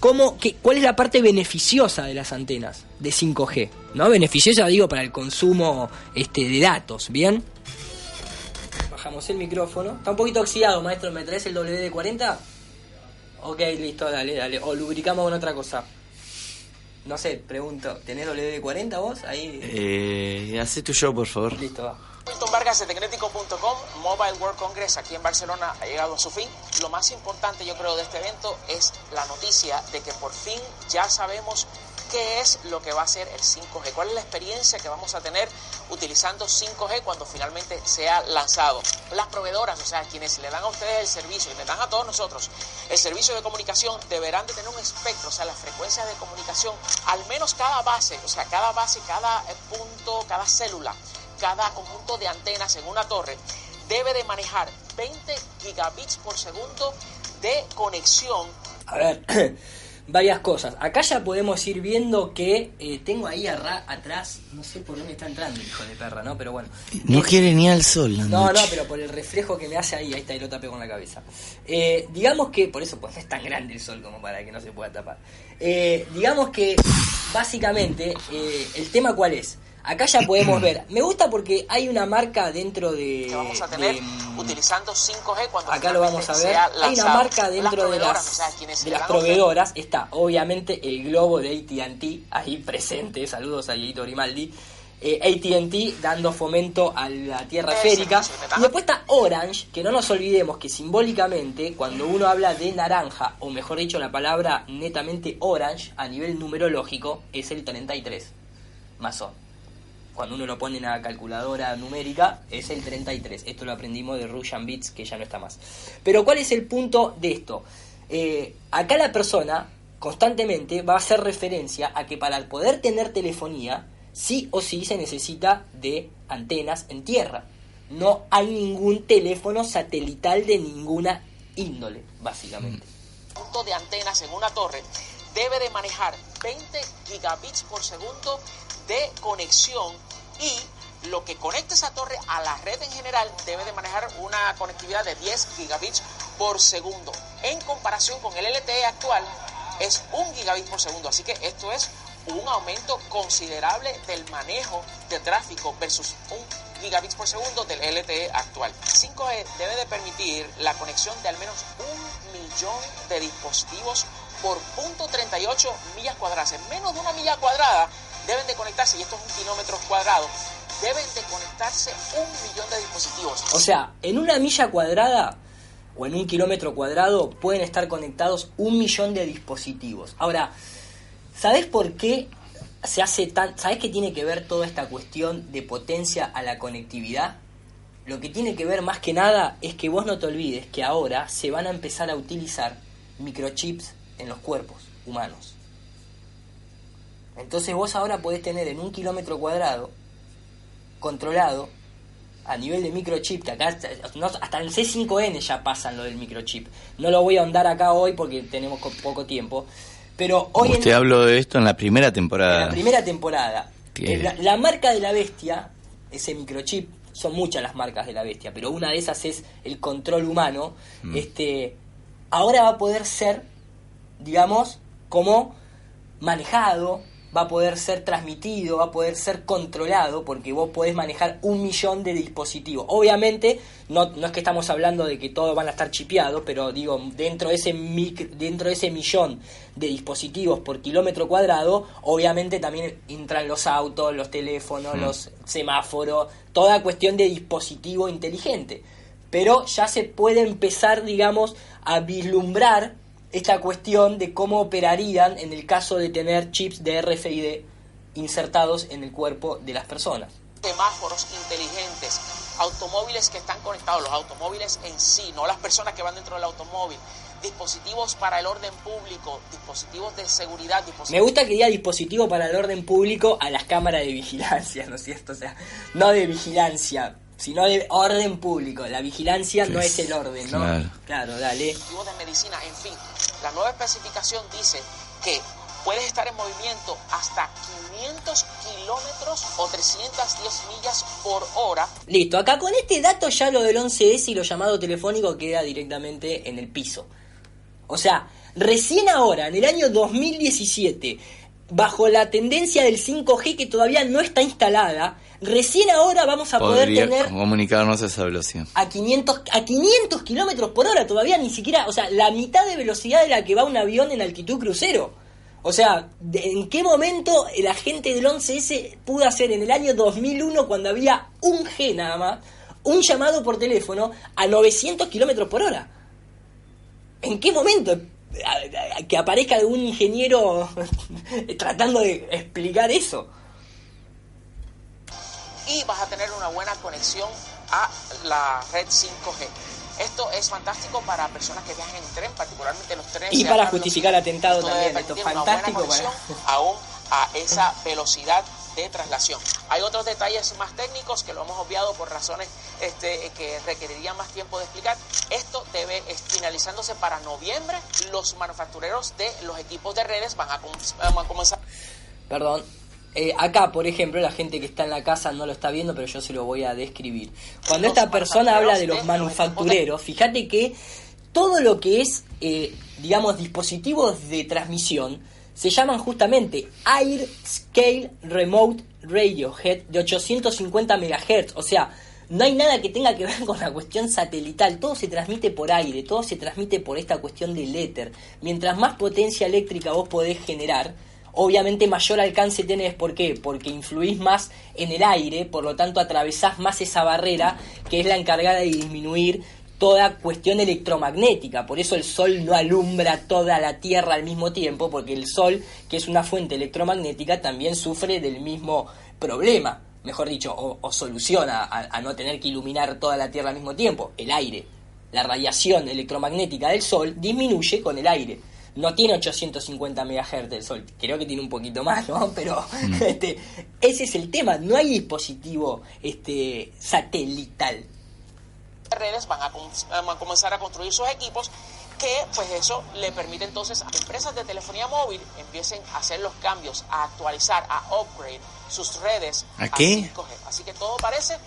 cómo, que, cuál es la parte beneficiosa de las antenas de 5G. ¿No? Beneficiosa, digo, para el consumo este, de datos, ¿bien? Bajamos el micrófono. Está un poquito oxidado, maestro. ¿Me traes el WD-40? Ok, listo, dale, dale. O lubricamos con otra cosa. No sé, pregunto. ¿Tenés WD-40 vos? Ahí. Eh, hace tu show, por favor. Listo, va. Milton Vargas de Tecnético.com, Mobile World Congress aquí en Barcelona ha llegado a su fin. Lo más importante yo creo de este evento es la noticia de que por fin ya sabemos qué es lo que va a ser el 5G, cuál es la experiencia que vamos a tener utilizando 5G cuando finalmente sea lanzado. Las proveedoras, o sea, quienes le dan a ustedes el servicio y le dan a todos nosotros el servicio de comunicación, deberán de tener un espectro, o sea, las frecuencias de comunicación, al menos cada base, o sea, cada base, cada eh, punto, cada célula, cada conjunto de antenas en una torre, debe de manejar 20 gigabits por segundo de conexión A ver, varias cosas. Acá ya podemos ir viendo que eh, tengo ahí arra- atrás, no sé por dónde está entrando, hijo de perra, ¿no? Pero bueno. No quiere ni al sol. la No, no, pero por el reflejo que me hace ahí, ahí está, y lo tapé con la cabeza. Eh, digamos que, por eso pues no es tan grande el sol como para que no se pueda tapar. Eh, digamos que, básicamente, eh, el tema cuál es. Acá ya podemos ver. Me gusta porque hay una marca dentro de... que vamos a tener de, mm, utilizando 5G cuando Acá lo vamos a ver. Hay una marca dentro de las, o sea, de proveedoras. Está obviamente el globo de ATT ahí presente. Saludos a Dieguito Grimaldi. Eh, ATT dando fomento a la tierra esférica. Y después está Orange, que no nos olvidemos que simbólicamente, cuando uno habla de naranja, o mejor dicho, la palabra netamente Orange, a nivel numerológico, es el 33. Masón cuando uno lo pone en la calculadora numérica, es el 33. Esto lo aprendimos de Russian Bits, que ya no está más. Pero ¿cuál es el punto de esto? Eh, acá la persona constantemente va a hacer referencia a que para poder tener telefonía, sí o sí se necesita de antenas en tierra. No hay ningún teléfono satelital de ninguna índole, básicamente. punto de antenas en una torre debe de manejar 20 gigabits por segundo de conexión y lo que conecte esa torre a la red en general debe de manejar una conectividad de 10 gigabits por segundo. En comparación con el LTE actual es un gigabit por segundo, así que esto es un aumento considerable del manejo de tráfico versus un gigabits por segundo del LTE actual. 5G debe de permitir la conexión de al menos un millón de dispositivos por punto 38 millas cuadradas. En menos de una milla cuadrada deben de conectarse, y esto es un kilómetro cuadrado, deben de conectarse un millón de dispositivos. O sea, en una milla cuadrada o en un kilómetro cuadrado pueden estar conectados un millón de dispositivos. Ahora, ¿sabes por qué se hace tan... ¿Sabes qué tiene que ver toda esta cuestión de potencia a la conectividad? Lo que tiene que ver más que nada es que vos no te olvides que ahora se van a empezar a utilizar microchips en los cuerpos humanos. Entonces vos ahora podés tener en un kilómetro cuadrado controlado a nivel de microchip, que acá hasta en C5N ya pasan lo del microchip. No lo voy a ahondar acá hoy porque tenemos co- poco tiempo. Pero hoy en, Usted habló de esto en la primera en temporada. la primera temporada, eh, la, la marca de la bestia, ese microchip, son muchas las marcas de la bestia, pero una de esas es el control humano. Mm. Este, ahora va a poder ser, digamos, como manejado, va a poder ser transmitido, va a poder ser controlado, porque vos podés manejar un millón de dispositivos. Obviamente, no, no es que estamos hablando de que todos van a estar chipeados, pero digo, dentro de ese dentro de ese millón de dispositivos por kilómetro cuadrado, obviamente también entran los autos, los teléfonos, Mm. los semáforos, toda cuestión de dispositivo inteligente. Pero ya se puede empezar, digamos, a vislumbrar esta cuestión de cómo operarían en el caso de tener chips de RFID insertados en el cuerpo de las personas. semáforos inteligentes, automóviles que están conectados, los automóviles en sí, no las personas que van dentro del automóvil, dispositivos para el orden público, dispositivos de seguridad, Me dispositivos gusta que diga dispositivo para el orden público a las cámaras de vigilancia, ¿no es cierto? O sea, no de vigilancia, sino de orden público. La vigilancia no es el orden, ¿no? Claro. Claro, dale. de medicina, en fin. La nueva especificación dice que puedes estar en movimiento hasta 500 kilómetros o 310 millas por hora Listo, acá con este dato ya lo del 11S y lo llamado telefónico queda directamente en el piso. O sea, recién ahora, en el año 2017, bajo la tendencia del 5G que todavía no está instalada, recién ahora vamos a poder tener comunicarnos a esa velocidad. a 500, a 500 kilómetros por hora, todavía ni siquiera, o sea, la mitad de velocidad de la que va un avión en altitud crucero. O sea, ¿de- ¿en qué momento la gente del 11S pudo hacer en el año 2001, cuando había un G nada más, un llamado por teléfono a 900 kilómetros por hora? ¿En qué momento? que aparezca algún ingeniero tratando de explicar eso. Y vas a tener una buena conexión a la red 5G. Esto es fantástico para personas que viajan en tren, particularmente los trenes. Y para justificar velocidad. atentado Esto también, esto es permitir una buena fantástico para- aún a esa velocidad de traslación. Hay otros detalles más técnicos que lo hemos obviado por razones este, que requerirían más tiempo de explicar. Esto debe finalizándose para noviembre. Los manufactureros de los equipos de redes van a, com- van a comenzar Perdón. Eh, acá, por ejemplo, la gente que está en la casa no lo está viendo, pero yo se lo voy a describir. Cuando esta persona habla de los manufactureros de los manufactureros, fíjate que todo lo que es, eh, digamos, dispositivos de transmisión se llaman justamente Air Scale Remote Radiohead de 850 MHz. O sea, no hay nada que tenga que ver con la cuestión satelital. Todo se transmite por aire, todo se transmite por esta cuestión del éter. Mientras más potencia eléctrica vos podés generar, obviamente mayor alcance tenés. ¿Por qué? Porque influís más en el aire, por lo tanto atravesás más esa barrera que es la encargada de disminuir toda cuestión electromagnética. Por eso el Sol no alumbra toda la Tierra al mismo tiempo, porque el Sol, que es una fuente electromagnética, también sufre del mismo problema. Mejor dicho, o, o soluciona a, a no tener que iluminar toda la Tierra al mismo tiempo. El aire. La radiación electromagnética del Sol disminuye con el aire. No tiene 850 MHz del Sol, creo que tiene un poquito más, ¿no? Pero este, ese es el tema, no hay dispositivo este, satelital. redes van a, van a comenzar a construir sus equipos que pues eso le permite entonces a empresas de telefonía móvil empiecen a hacer los cambios, a actualizar, a upgrade sus redes ¿A qué? 5G. Así que todo parece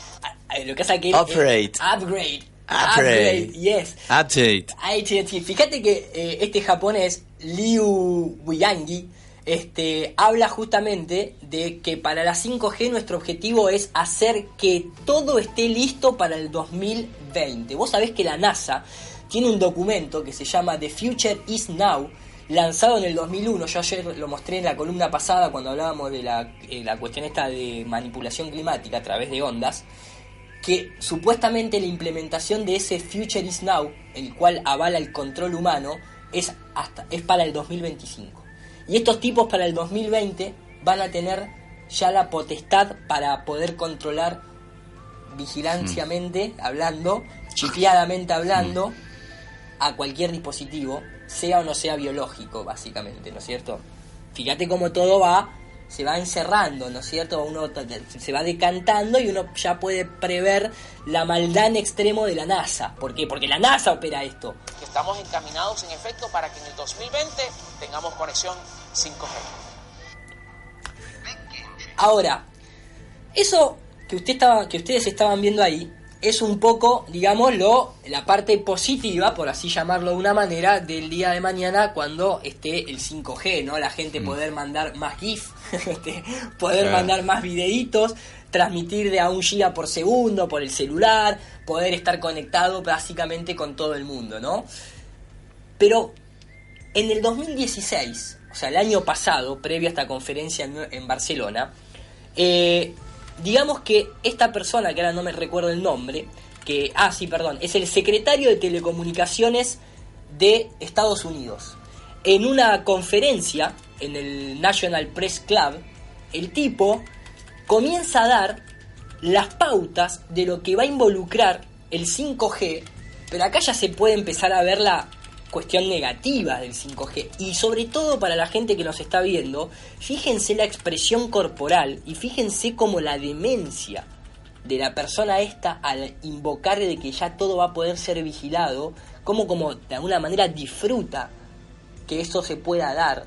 Lo que pasa que Upgrade. upgrade. Upgrade. yes. Update. Fíjate que eh, este japonés, Liu Wuyangi, este, habla justamente de que para la 5G nuestro objetivo es hacer que todo esté listo para el 2020. Vos sabés que la NASA tiene un documento que se llama The Future is Now, lanzado en el 2001. Yo ayer lo mostré en la columna pasada cuando hablábamos de la, eh, la cuestión esta de manipulación climática a través de ondas que supuestamente la implementación de ese Future is Now, el cual avala el control humano, es, hasta, es para el 2025. Y estos tipos para el 2020 van a tener ya la potestad para poder controlar vigilanciamente hablando, chipeadamente hablando, a cualquier dispositivo, sea o no sea biológico, básicamente, ¿no es cierto? Fíjate cómo todo va, se va encerrando, ¿no es cierto? Uno se va decantando y uno ya puede prever la maldad en extremo de la NASA. ¿Por qué? Porque la NASA opera esto. estamos encaminados en efecto para que en el 2020 tengamos conexión 5G. Ahora, eso que usted estaba, que ustedes estaban viendo ahí, es un poco, digamos, lo, la parte positiva, por así llamarlo de una manera, del día de mañana cuando esté el 5G, ¿no? La gente poder mandar más GIF, este, poder mandar más videitos, transmitir de a un giga por segundo por el celular, poder estar conectado básicamente con todo el mundo, ¿no? Pero en el 2016, o sea, el año pasado, previo a esta conferencia en, en Barcelona, eh, digamos que esta persona, que ahora no me recuerdo el nombre, que, ah, sí, perdón, es el secretario de Telecomunicaciones de Estados Unidos. En una conferencia en el National Press Club, el tipo comienza a dar las pautas de lo que va a involucrar el 5G, pero acá ya se puede empezar a ver la cuestión negativa del 5G y sobre todo para la gente que nos está viendo, fíjense la expresión corporal y fíjense como la demencia de la persona esta al invocar de que ya todo va a poder ser vigilado, como como de alguna manera disfruta que eso se pueda dar.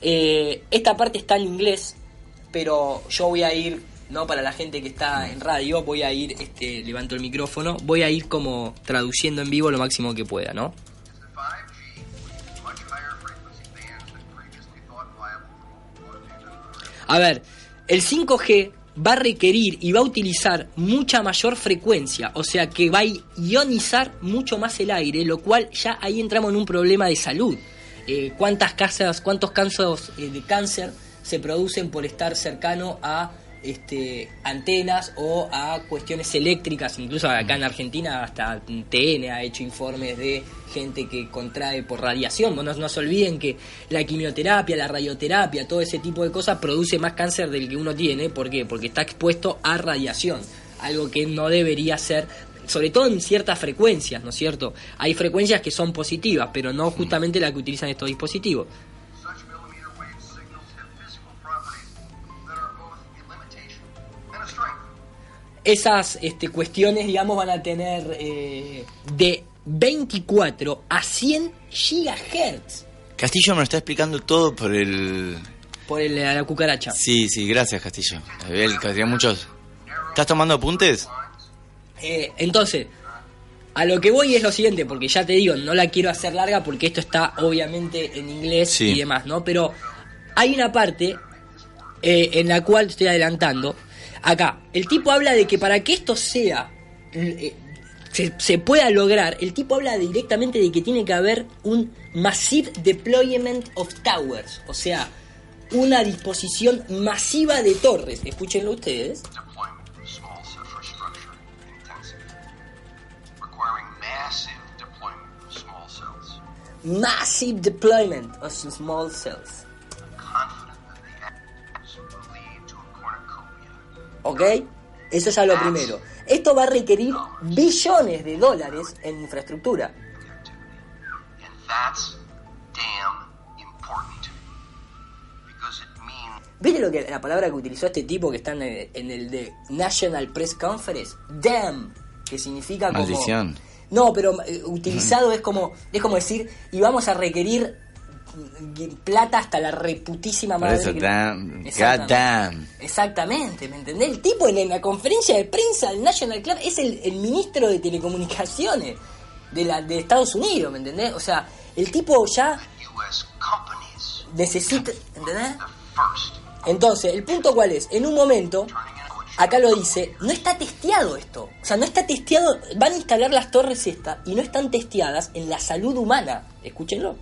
Eh, esta parte está en inglés, pero yo voy a ir, no para la gente que está en radio, voy a ir, este, levanto el micrófono, voy a ir como traduciendo en vivo lo máximo que pueda, ¿no? A ver, el 5G va a requerir y va a utilizar mucha mayor frecuencia, o sea que va a ionizar mucho más el aire, lo cual ya ahí entramos en un problema de salud. Eh, ¿Cuántas casas, cuántos casos eh, de cáncer se producen por estar cercano a este, antenas o a cuestiones eléctricas, incluso acá en Argentina hasta TN ha hecho informes de gente que contrae por radiación. No, no se olviden que la quimioterapia, la radioterapia, todo ese tipo de cosas produce más cáncer del que uno tiene. ¿Por qué? Porque está expuesto a radiación, algo que no debería ser sobre todo en ciertas frecuencias, ¿no es cierto? Hay frecuencias que son positivas, pero no justamente las que utilizan estos dispositivos. Esas este, cuestiones, digamos, van a tener eh, de 24 a 100 gigahertz. Castillo me lo está explicando todo por el... Por el, la cucaracha. Sí, sí, gracias Castillo. Él, tenía muchos... ¿Estás tomando apuntes? Eh, entonces, a lo que voy es lo siguiente, porque ya te digo, no la quiero hacer larga porque esto está obviamente en inglés Sí. y demás, ¿no? Pero hay una parte eh, en la cual estoy adelantando. Acá, el tipo habla de que para que esto sea, eh, se, se pueda lograr, el tipo habla directamente de que tiene que haber un massive deployment of towers, o sea, una disposición masiva de torres. Escúchenlo ustedes. Massive deployment of small cells. ¿Ok? Eso es a lo primero. Esto va a requerir billones de dólares en infraestructura. And that's damn important. Because it means ¿Viste lo que la palabra que utilizó este tipo que está en el, en el de National Press Conference? Damn, que significa como Maldición. No, pero eh, utilizado es como es como decir y vamos a requerir plata hasta la reputísima Por madre. eso, que- damn, Exactamente. damn. Exactamente, ¿me entendés? El tipo en la conferencia de prensa del National Club es el, el ministro de telecomunicaciones de, la, de Estados Unidos, ¿me entendés? O sea, el tipo ya necesita, ¿entendés? Entonces, el punto cuál es, en un momento, acá lo dice, no está testeado esto. O sea, no está testeado, van a instalar las torres estas y no están testeadas en la salud humana. Escúchenlo.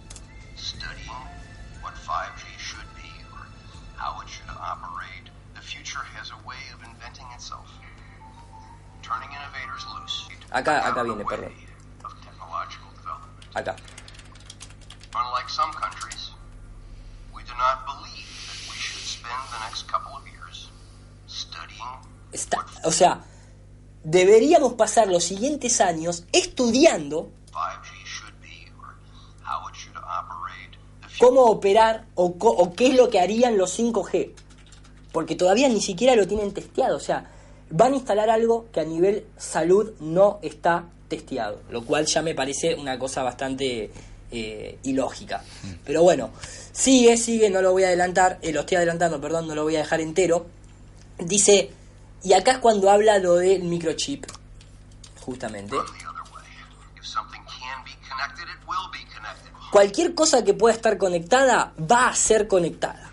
Acá, acá viene, perdón. Acá. Unlike some countries, we do not believe that we should spend the next couple of years studying Está, o sea, deberíamos pasar los siguientes años estudiando 5G should be or how it should operate, the cómo operar o, o qué es lo que harían los 5G. Porque todavía ni siquiera lo tienen testeado. O sea, van a instalar algo que a nivel salud no está testeado. Lo cual ya me parece una cosa bastante eh, ilógica. Pero bueno, sigue, sigue, no lo voy a adelantar. eh, lo estoy adelantando, perdón, no lo voy a dejar entero. Dice, y acá es cuando habla lo del microchip. Justamente. Cualquier cosa que pueda estar conectada va a ser conectada.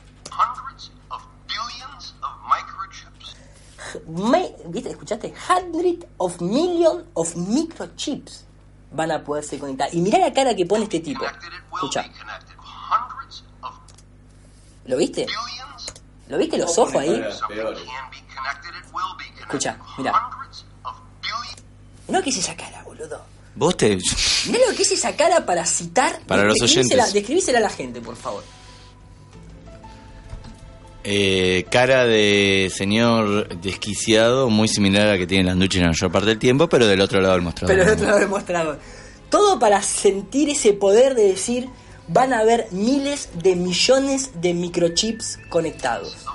¿Viste? ¿Escuchaste? Hundred of million of microchips van a poder ser conectadas. Y mirá la cara que pone este tipo. Escucha, ¿lo viste? ¿Lo viste los ojos ahí? Escucha, mira. Hundreds of billions. No, ¿qué es esa cara, boludo? Vos te... Mirá lo que es esa cara para citar. Para los oyentes. Describísela a la gente, por favor. Eh, cara de señor desquiciado, muy similar a la que tiene Landucci en la mayor parte del tiempo, pero del otro lado del mostrador. Pero el otro lado del mostrador. Todo para sentir ese poder de decir, van a haber miles de millones de microchips conectados.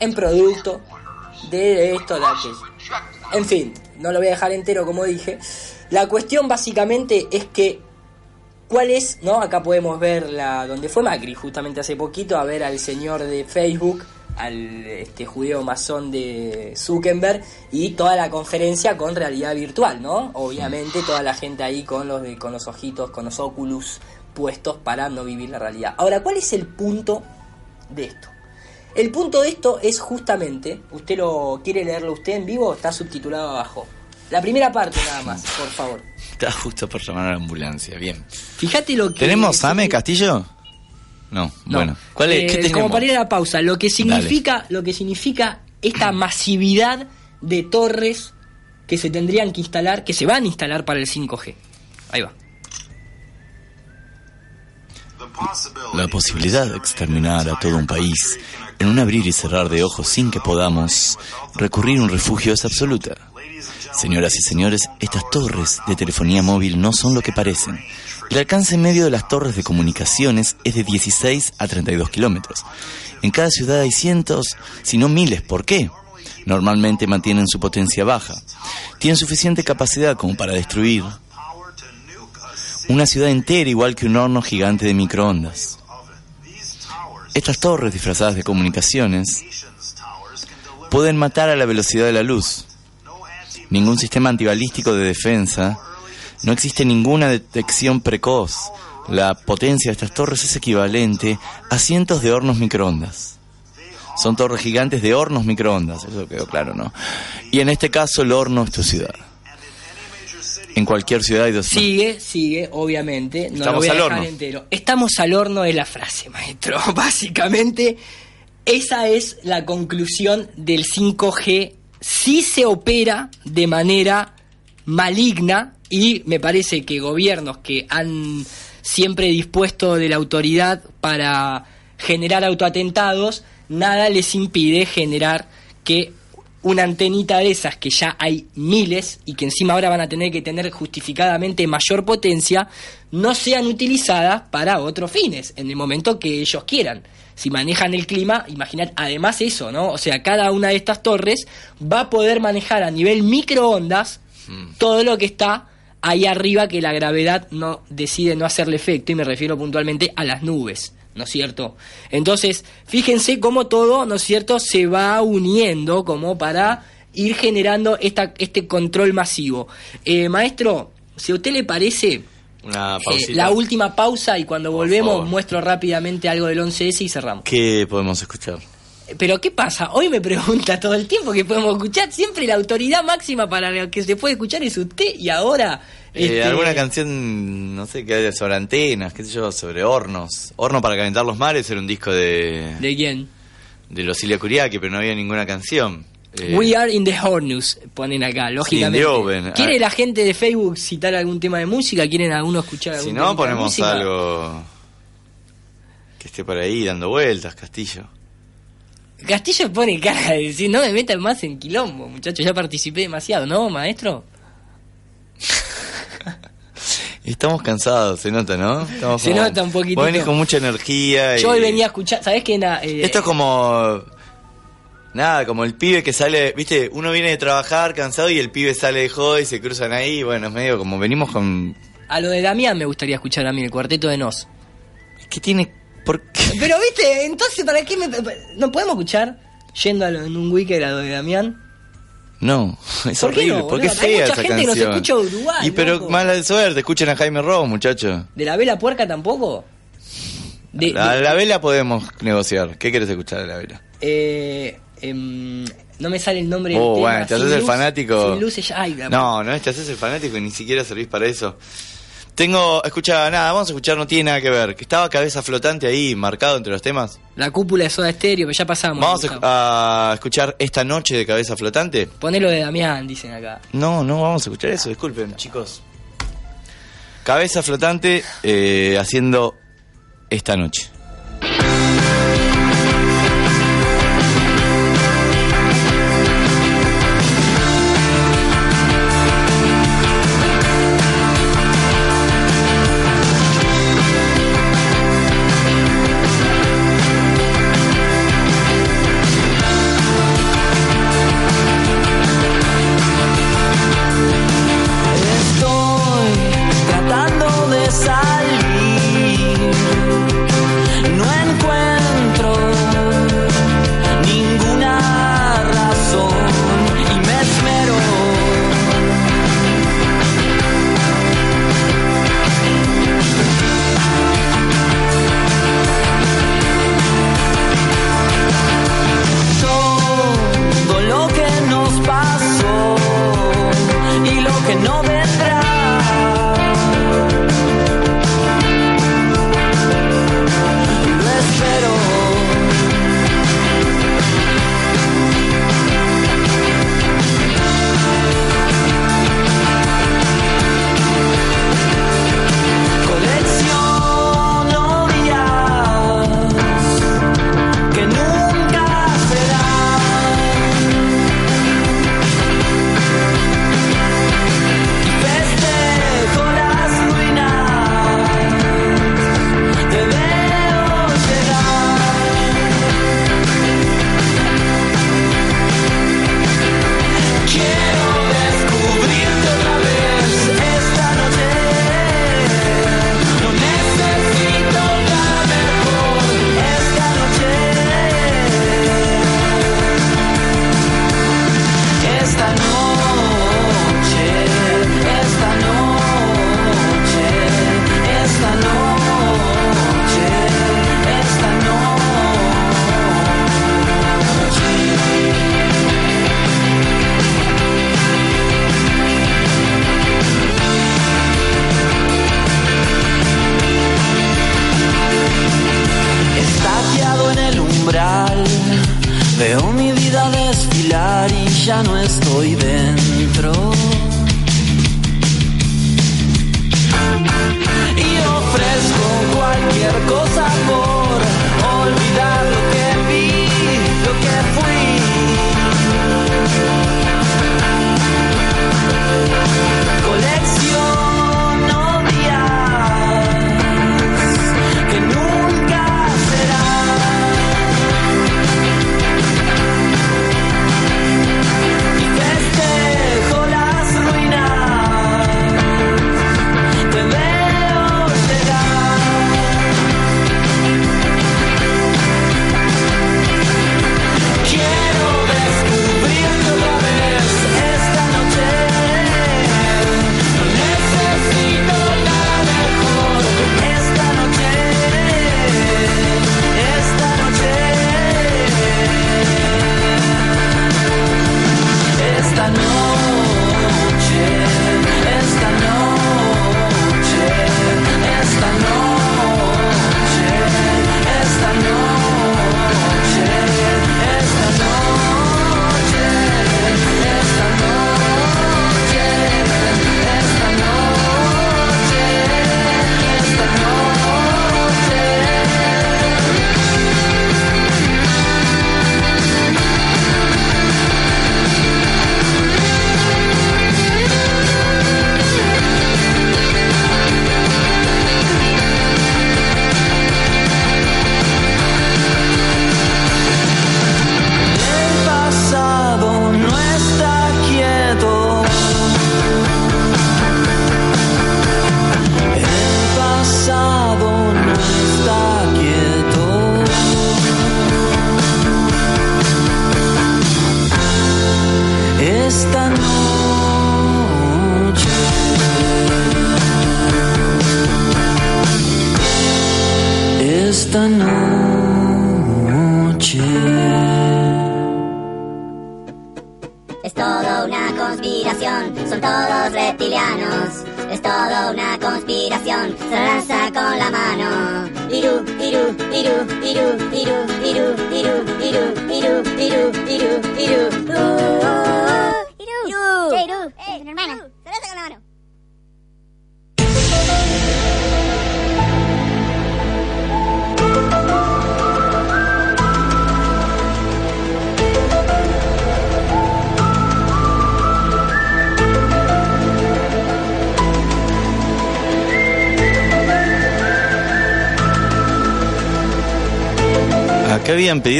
En producto de esto, de aquello. En fin, no lo voy a dejar entero como dije. La cuestión básicamente es que ¿Cuál es? ¿No? Acá podemos ver la donde fue Macri justamente hace poquito a ver al señor de Facebook, al este judeo masón de Zuckerberg y toda la conferencia con realidad virtual, ¿no? Obviamente toda la gente ahí con los de, con los ojitos, con los óculos puestos para no vivir la realidad. Ahora, ¿cuál es el punto de esto? El punto de esto es justamente, usted lo quiere leerlo usted en vivo, está subtitulado abajo. La primera parte nada más, por favor. Justo por llamar a la ambulancia, bien. Fíjate lo que ¿Tenemos AME, Castillo? No, bueno. ¿Cuál es? Eh, ¿Qué como para ir a la pausa, lo que significa, lo que significa esta masividad de torres que se tendrían que instalar, que se van a instalar para el 5G. Ahí va. La posibilidad de exterminar a todo un país en un abrir y cerrar de ojos sin que podamos recurrir a un refugio es absoluta. Señoras y señores, estas torres de telefonía móvil no son lo que parecen. El alcance medio de las torres de comunicaciones es de 16 a 32 kilómetros. En cada ciudad hay cientos, si no miles. ¿Por qué? Normalmente mantienen su potencia baja. Tienen suficiente capacidad como para destruir una ciudad entera igual que un horno gigante de microondas. Estas torres disfrazadas de comunicaciones pueden matar a la velocidad de la luz. Ningún sistema antibalístico de defensa, no existe ninguna detección precoz. La potencia de estas torres es equivalente a cientos de hornos microondas. Son torres gigantes de hornos microondas, eso quedó claro, ¿no? Y en este caso el horno es tu ciudad. En cualquier ciudad hay dos. Sigue, sigue, obviamente. No Estamos lo voy a al horno. entero. Estamos al horno de la frase, maestro. Básicamente, esa es la conclusión del 5G. Si se opera de manera maligna y me parece que gobiernos que han siempre dispuesto de la autoridad para generar autoatentados, nada les impide generar que una antenita de esas que ya hay miles y que encima ahora van a tener que tener justificadamente mayor potencia, no sean utilizadas para otros fines, en el momento que ellos quieran. Si manejan el clima, imaginad, además eso, ¿no? O sea, cada una de estas torres va a poder manejar a nivel microondas todo lo que está ahí arriba que la gravedad no decide no hacerle efecto y me refiero puntualmente a las nubes, ¿no es cierto? Entonces, fíjense cómo todo, ¿no es cierto?, se va uniendo como para ir generando esta, este control masivo. Eh, maestro, si a usted le parece, Una eh, la última pausa y cuando volvemos favor. muestro rápidamente algo del 11S y cerramos. ¿Qué podemos escuchar? Pero ¿qué pasa? Hoy me pregunta todo el tiempo que podemos escuchar. Siempre la autoridad máxima para lo que se puede escuchar es usted y ahora... Eh, este, ¿Alguna canción, no sé, que haya sobre antenas, qué sé yo, sobre hornos? Horno para calentar los mares era un disco de... ¿De quién? De los Ilia Kuriaki, pero no había ninguna canción. Eh, We are in the Hornus, ponen acá, lógicamente. oven. ¿Quiere Ah. la gente de Facebook citar algún tema de música? ¿Quieren alguno escuchar algún Si tema no, de ponemos música? algo que esté por ahí dando vueltas, Castillo. Castillo pone cara de decir, no me metan más en quilombo, muchachos, ya participé demasiado, ¿no, maestro? Estamos cansados, se nota, ¿no? Estamos Se nota un poquitito. Vos venís con mucha energía. Yo y- hoy venía a escuchar, ¿sabés qué? Na- eh, Esto es como... Nada, como el pibe que sale, viste, uno viene de trabajar cansado y el pibe sale de joda y se cruzan ahí, bueno, es medio como venimos con... A lo de Damián me gustaría escuchar a mí, el cuarteto de Nos. ¿Qué tiene? Pero, viste, entonces, ¿para qué me.? ¿No podemos escuchar yendo a lo- en un weekend a lo de Damián? No, es ¿Por qué horrible, no, porque es fea mucha esa gente que nos canción. escucha Uruguay, y pero loco. mala suerte, escuchen a Jaime Ross, muchacho. ¿De la vela puerca tampoco? De, a de- la vela podemos negociar. ¿Qué quieres escuchar de la vela? eh, em, no me sale el nombre Oh, del tema. bueno, te haces el fanático. Sin luces, ay, No, no, te haces el fanático y ni siquiera servís para eso. Tengo, escucha, nada, vamos a escuchar, no tiene nada que ver. Que estaba cabeza flotante ahí, marcado entre los temas. La cúpula de soda estéreo, pero ya pasamos. Vamos a, a escuchar esta noche de cabeza flotante. Ponelo de Damián, dicen acá. No, no vamos a escuchar eso, disculpen, chicos. Cabeza flotante eh, haciendo esta noche.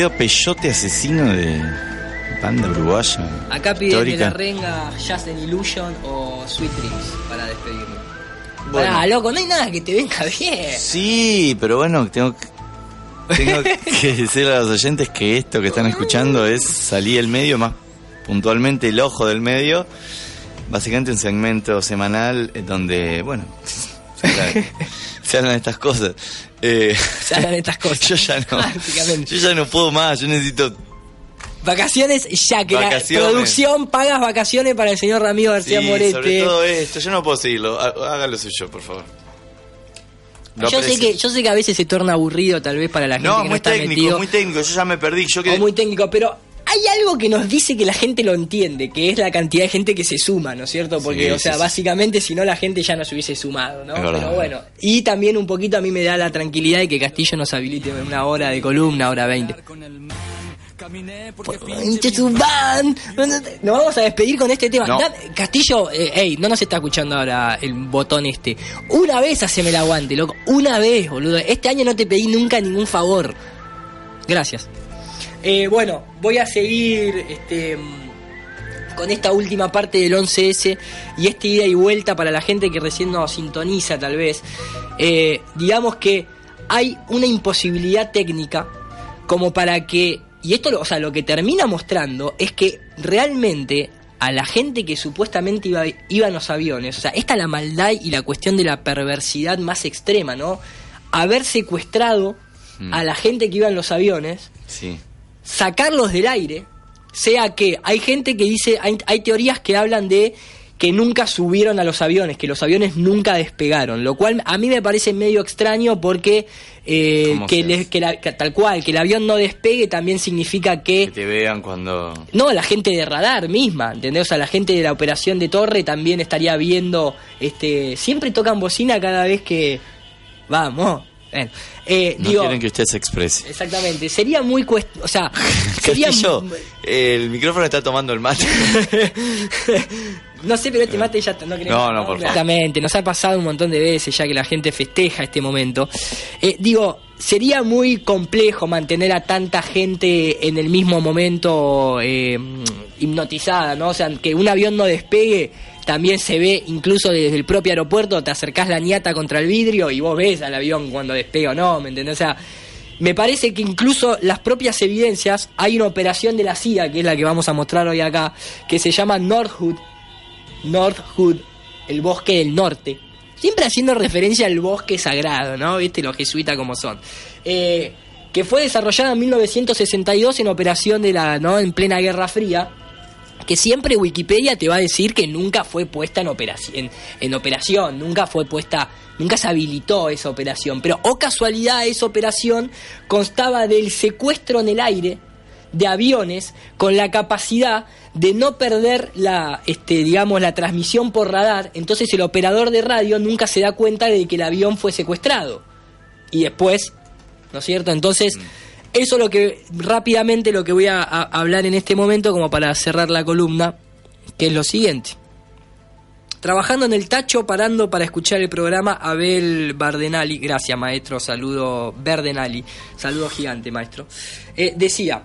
Pedido peyote asesino de banda uruguaya. Acá piden de histórica. la renga Just an Illusion o Sweet Dreams para despedirme. Bueno. Pará, loco, no hay nada que te venga bien. Sí, pero bueno, tengo que, tengo que decirle a los oyentes que esto que están escuchando es Salí el Medio, más puntualmente el ojo del medio. Básicamente un segmento semanal en donde, bueno, se hablan, se hablan estas cosas. Eh, Se hablan estas cosas. Yo ya no, yo ya no puedo más, yo necesito Vacaciones ya, que Vacaciones. la producción pagas vacaciones para el señor Ramiro García Sí, Morete. sobre todo esto, yo no puedo seguirlo. Há- Hágalo suyo, por favor. Lo Yo sé, que, yo sé que a veces se torna aburrido tal vez para la gente No, que no muy está técnico, metido. muy técnico. Yo ya me perdí. Yo que o muy técnico, pero hay algo que nos dice que la gente lo entiende, que es la cantidad de gente que se suma, ¿no es cierto? Porque, Sí, o sea, sí, sí. básicamente si no la gente ya nos hubiese sumado, ¿no? Es verdad. Pero bueno, y también un poquito a mí me da la tranquilidad de que Castillo nos habilite una hora de columna, hora 20. Pinche su van. Nos vamos a despedir con este tema. No. Castillo, eh, ey, no nos está escuchando ahora el botón este. Una vez haceme el aguante, loco. Una vez, boludo. Este año no te pedí nunca ningún favor. Gracias. Eh, bueno, voy a seguir este, con esta última parte del 11S y esta ida y vuelta para la gente que recién nos sintoniza tal vez. Eh, digamos que hay una imposibilidad técnica como para que, y esto lo- o sea, lo que termina mostrando es que realmente a la gente que supuestamente iba, iba en los aviones, o sea, esta es la maldad y la cuestión de la perversidad más extrema, ¿no? Haber secuestrado Mm. a la gente que iba en los aviones, Sí. Sacarlos del aire, sea que hay gente que dice, hay, hay teorías que hablan de que nunca subieron a los aviones, que los aviones nunca despegaron, lo cual a mí me parece medio extraño porque eh, ¿Cómo que, le- que la- que tal cual, que el avión no despegue también significa que Que te vean cuando... no, la gente de radar misma, ¿entendés? O sea, la gente de la operación de torre también estaría viendo, este, siempre tocan bocina cada vez que vamos. Bueno, eh, No digo, quieren que usted se exprese. exactamente, sería muy cuest o sea, sería Castillo, el micrófono está tomando el mate. No sé, pero este mate ya no queremos. No, no, por favor. Exactamente, nos ha pasado un montón de veces ya que la gente festeja este momento. Eh, digo, sería muy complejo mantener a tanta gente en el mismo momento eh, hipnotizada, ¿no? O sea, que un avión no despegue. También se ve, incluso desde el propio aeropuerto, te acercás la ñata contra el vidrio y vos ves al avión cuando despega o no, ¿me entendés? O sea, me parece que incluso las propias evidencias, hay una operación de la CIA, que es la que vamos a mostrar hoy acá, que se llama Northwood, Northwood, el bosque del norte. Siempre haciendo referencia al bosque sagrado, ¿no? Viste los jesuitas como son. Eh, que fue desarrollada en 1962 en operación de la, ¿no? En plena Guerra Fría. Que siempre Wikipedia te va a decir que nunca fue puesta en operación, en, operación, nunca fue puesta, nunca se habilitó esa operación. Pero, o casualidad, esa operación constaba del secuestro en el aire de aviones con la capacidad de no perder la este digamos la transmisión por radar. Entonces el operador de radio nunca se da cuenta de que el avión fue secuestrado. Y después no es cierto entonces eso es lo que rápidamente lo que voy a, hablar en este momento como para cerrar la columna que es lo siguiente. Trabajando en el tacho, parando para escuchar el programa, Abel Bardenali, gracias maestro, saludo Verdenali, saludo gigante maestro, Eh, decía,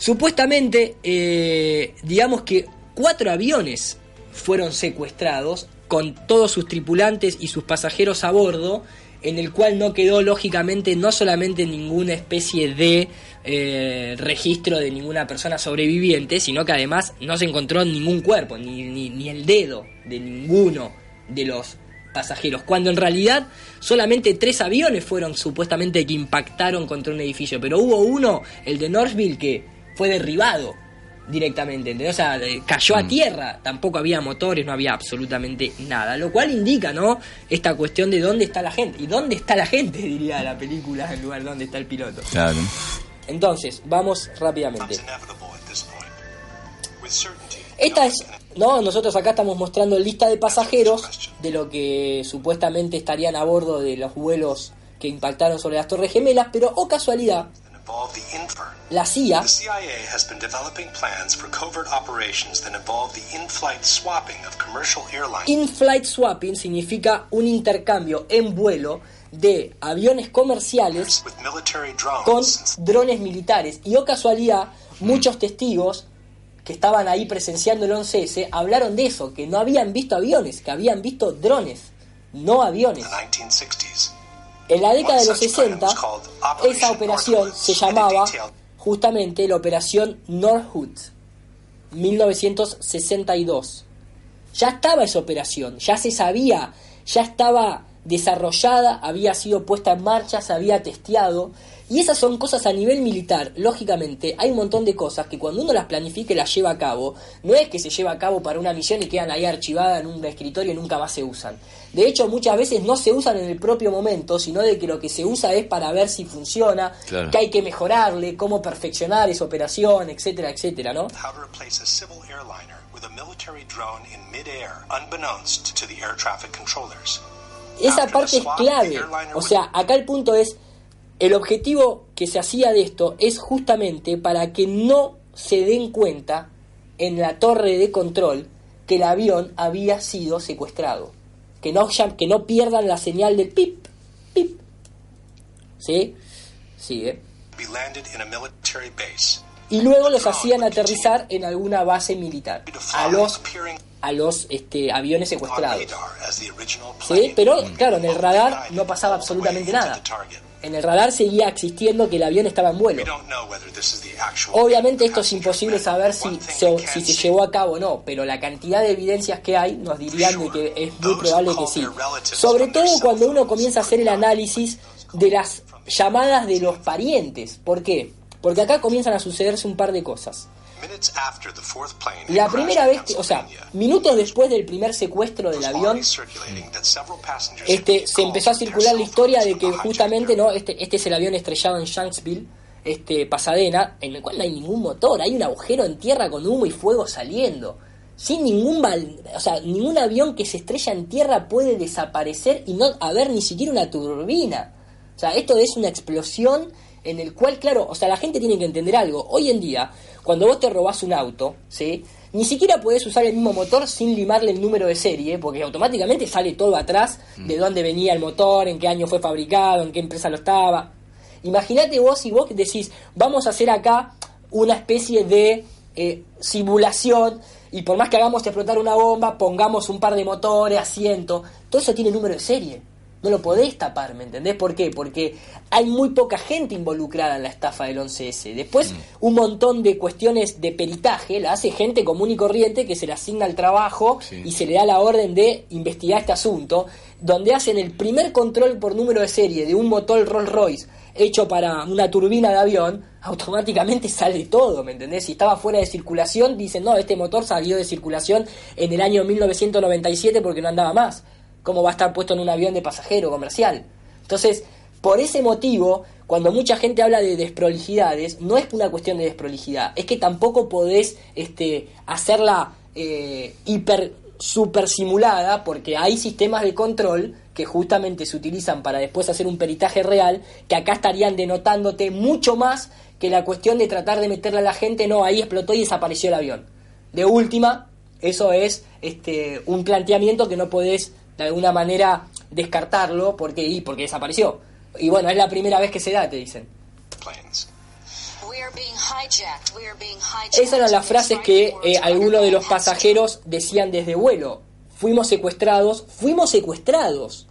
Supuestamente, eh, digamos que cuatro aviones fueron secuestrados con todos sus tripulantes y sus pasajeros a bordo, en el cual no quedó lógicamente no solamente ninguna especie de eh, registro de ninguna persona sobreviviente, sino que además no se encontró ningún cuerpo, ni, ni, ni el dedo de ninguno de los pasajeros, cuando en realidad solamente tres aviones fueron supuestamente que impactaron contra un edificio, pero hubo uno, el de Northville, que fue derribado directamente, ¿entendés? O sea, cayó a tierra, tampoco había motores, no había absolutamente nada, lo cual indica, ¿no? Esta cuestión de dónde está la gente, y dónde está la gente, diría la película, en lugar de dónde está el piloto. Claro. Entonces, vamos rápidamente. Esta es, no, nosotros acá estamos mostrando lista de pasajeros de lo que supuestamente estarían a bordo de los vuelos que impactaron sobre las Torres Gemelas, pero o casualidad. La CIA The CIA has been developing plans for covert operations that involve the in-flight swapping of commercial airlines. In-flight swapping significa un intercambio en vuelo de aviones comerciales with military drones. con drones militares. Y o casualidad, muchos testigos que estaban ahí presenciando el 11S hablaron de eso, que no habían visto aviones, que habían visto drones, no aviones. In the 1960s. En la década de los 60, esa operación se llamaba justamente la Operación Northwood, 1962. Ya estaba esa operación, ya se sabía, ya estaba desarrollada, había sido puesta en marcha, se había testeado. Y esas son cosas a nivel militar. Lógicamente, hay un montón de cosas que cuando uno las planifica y las lleva a cabo, no es que se lleva a cabo para una misión y quedan ahí archivadas en un escritorio y nunca más se usan. De hecho, muchas veces no se usan en el propio momento, sino de que lo que se usa es para ver si funciona, Claro. que hay que mejorarle, cómo perfeccionar esa operación, etcétera, etcétera, ¿no? How to replace a civil airliner with a military drone in midair, unbeknownst to the air traffic controllers. Esa parte es clave. O sea, acá el punto es, el objetivo que se hacía de esto es justamente para que no se den cuenta en la torre de control que el avión había sido secuestrado. Que no, que no pierdan la señal del pip, pip. ¿Sí? Sigue. Base. Y luego los hacían aterrizar en alguna base militar. A los, a los este, aviones secuestrados. ¿Sí? Pero claro, en el radar no pasaba absolutamente nada. En el radar seguía existiendo que el avión estaba en vuelo. Obviamente esto es imposible saber si se, si se llevó a cabo o no, pero la cantidad de evidencias que hay nos dirían de que es muy probable que sí. Sobre todo cuando uno comienza a hacer el análisis de las llamadas de los parientes. ¿Por qué? Porque acá comienzan a sucederse un par de cosas. La primera vez, que, o sea, minutos después del primer secuestro del avión, este, se empezó a circular la historia de que justamente no este, este es el avión estrellado en Shanksville, este, Pasadena, en el cual no hay ningún motor, hay un agujero en tierra con humo y fuego saliendo. Sin ningún o sea, ningún avión que se estrella en tierra puede desaparecer y no haber ni siquiera una turbina. O sea, esto es una explosión en el cual, claro, o sea, la gente tiene que entender algo. Hoy en día, cuando vos te robás un auto, ¿sí? Ni siquiera podés usar el mismo motor sin limarle el número de serie, porque automáticamente sale todo atrás de dónde venía el motor, en qué año fue fabricado, en qué empresa lo estaba. Imagínate vos y vos que decís, vamos a hacer acá una especie de eh, simulación y por más que hagamos explotar una bomba, pongamos un par de motores, asiento, todo eso tiene número de serie. No lo podés tapar, ¿me entendés? ¿Por qué? Porque hay muy poca gente involucrada en la estafa del 11S. Después, un montón de cuestiones de peritaje la hace gente común y corriente que se le asigna el trabajo y se le da la orden de investigar este asunto, donde hacen el primer control por número de serie de un motor Rolls Royce hecho para una turbina de avión, automáticamente sale todo, ¿me entendés? Si estaba fuera de circulación, dicen, no, este motor salió de circulación en el año 1997 porque no andaba más. ¿Cómo va a estar puesto en un avión de pasajero comercial? Entonces, por ese motivo, cuando mucha gente habla de desprolijidades, no es una cuestión de desprolijidad, es que tampoco podés este, hacerla eh, hiper super simulada porque hay sistemas de control que justamente se utilizan para después hacer un peritaje real que acá estarían denotándote mucho más que la cuestión de tratar de meterle a la gente no ahí explotó y desapareció el avión de última eso es este un planteamiento que no podés de alguna manera descartarlo porque y porque desapareció. Y bueno es la primera vez que se da te dicen. Esas eran las frases que eh, algunos de los pasajeros decían desde vuelo. Fuimos secuestrados, fuimos secuestrados.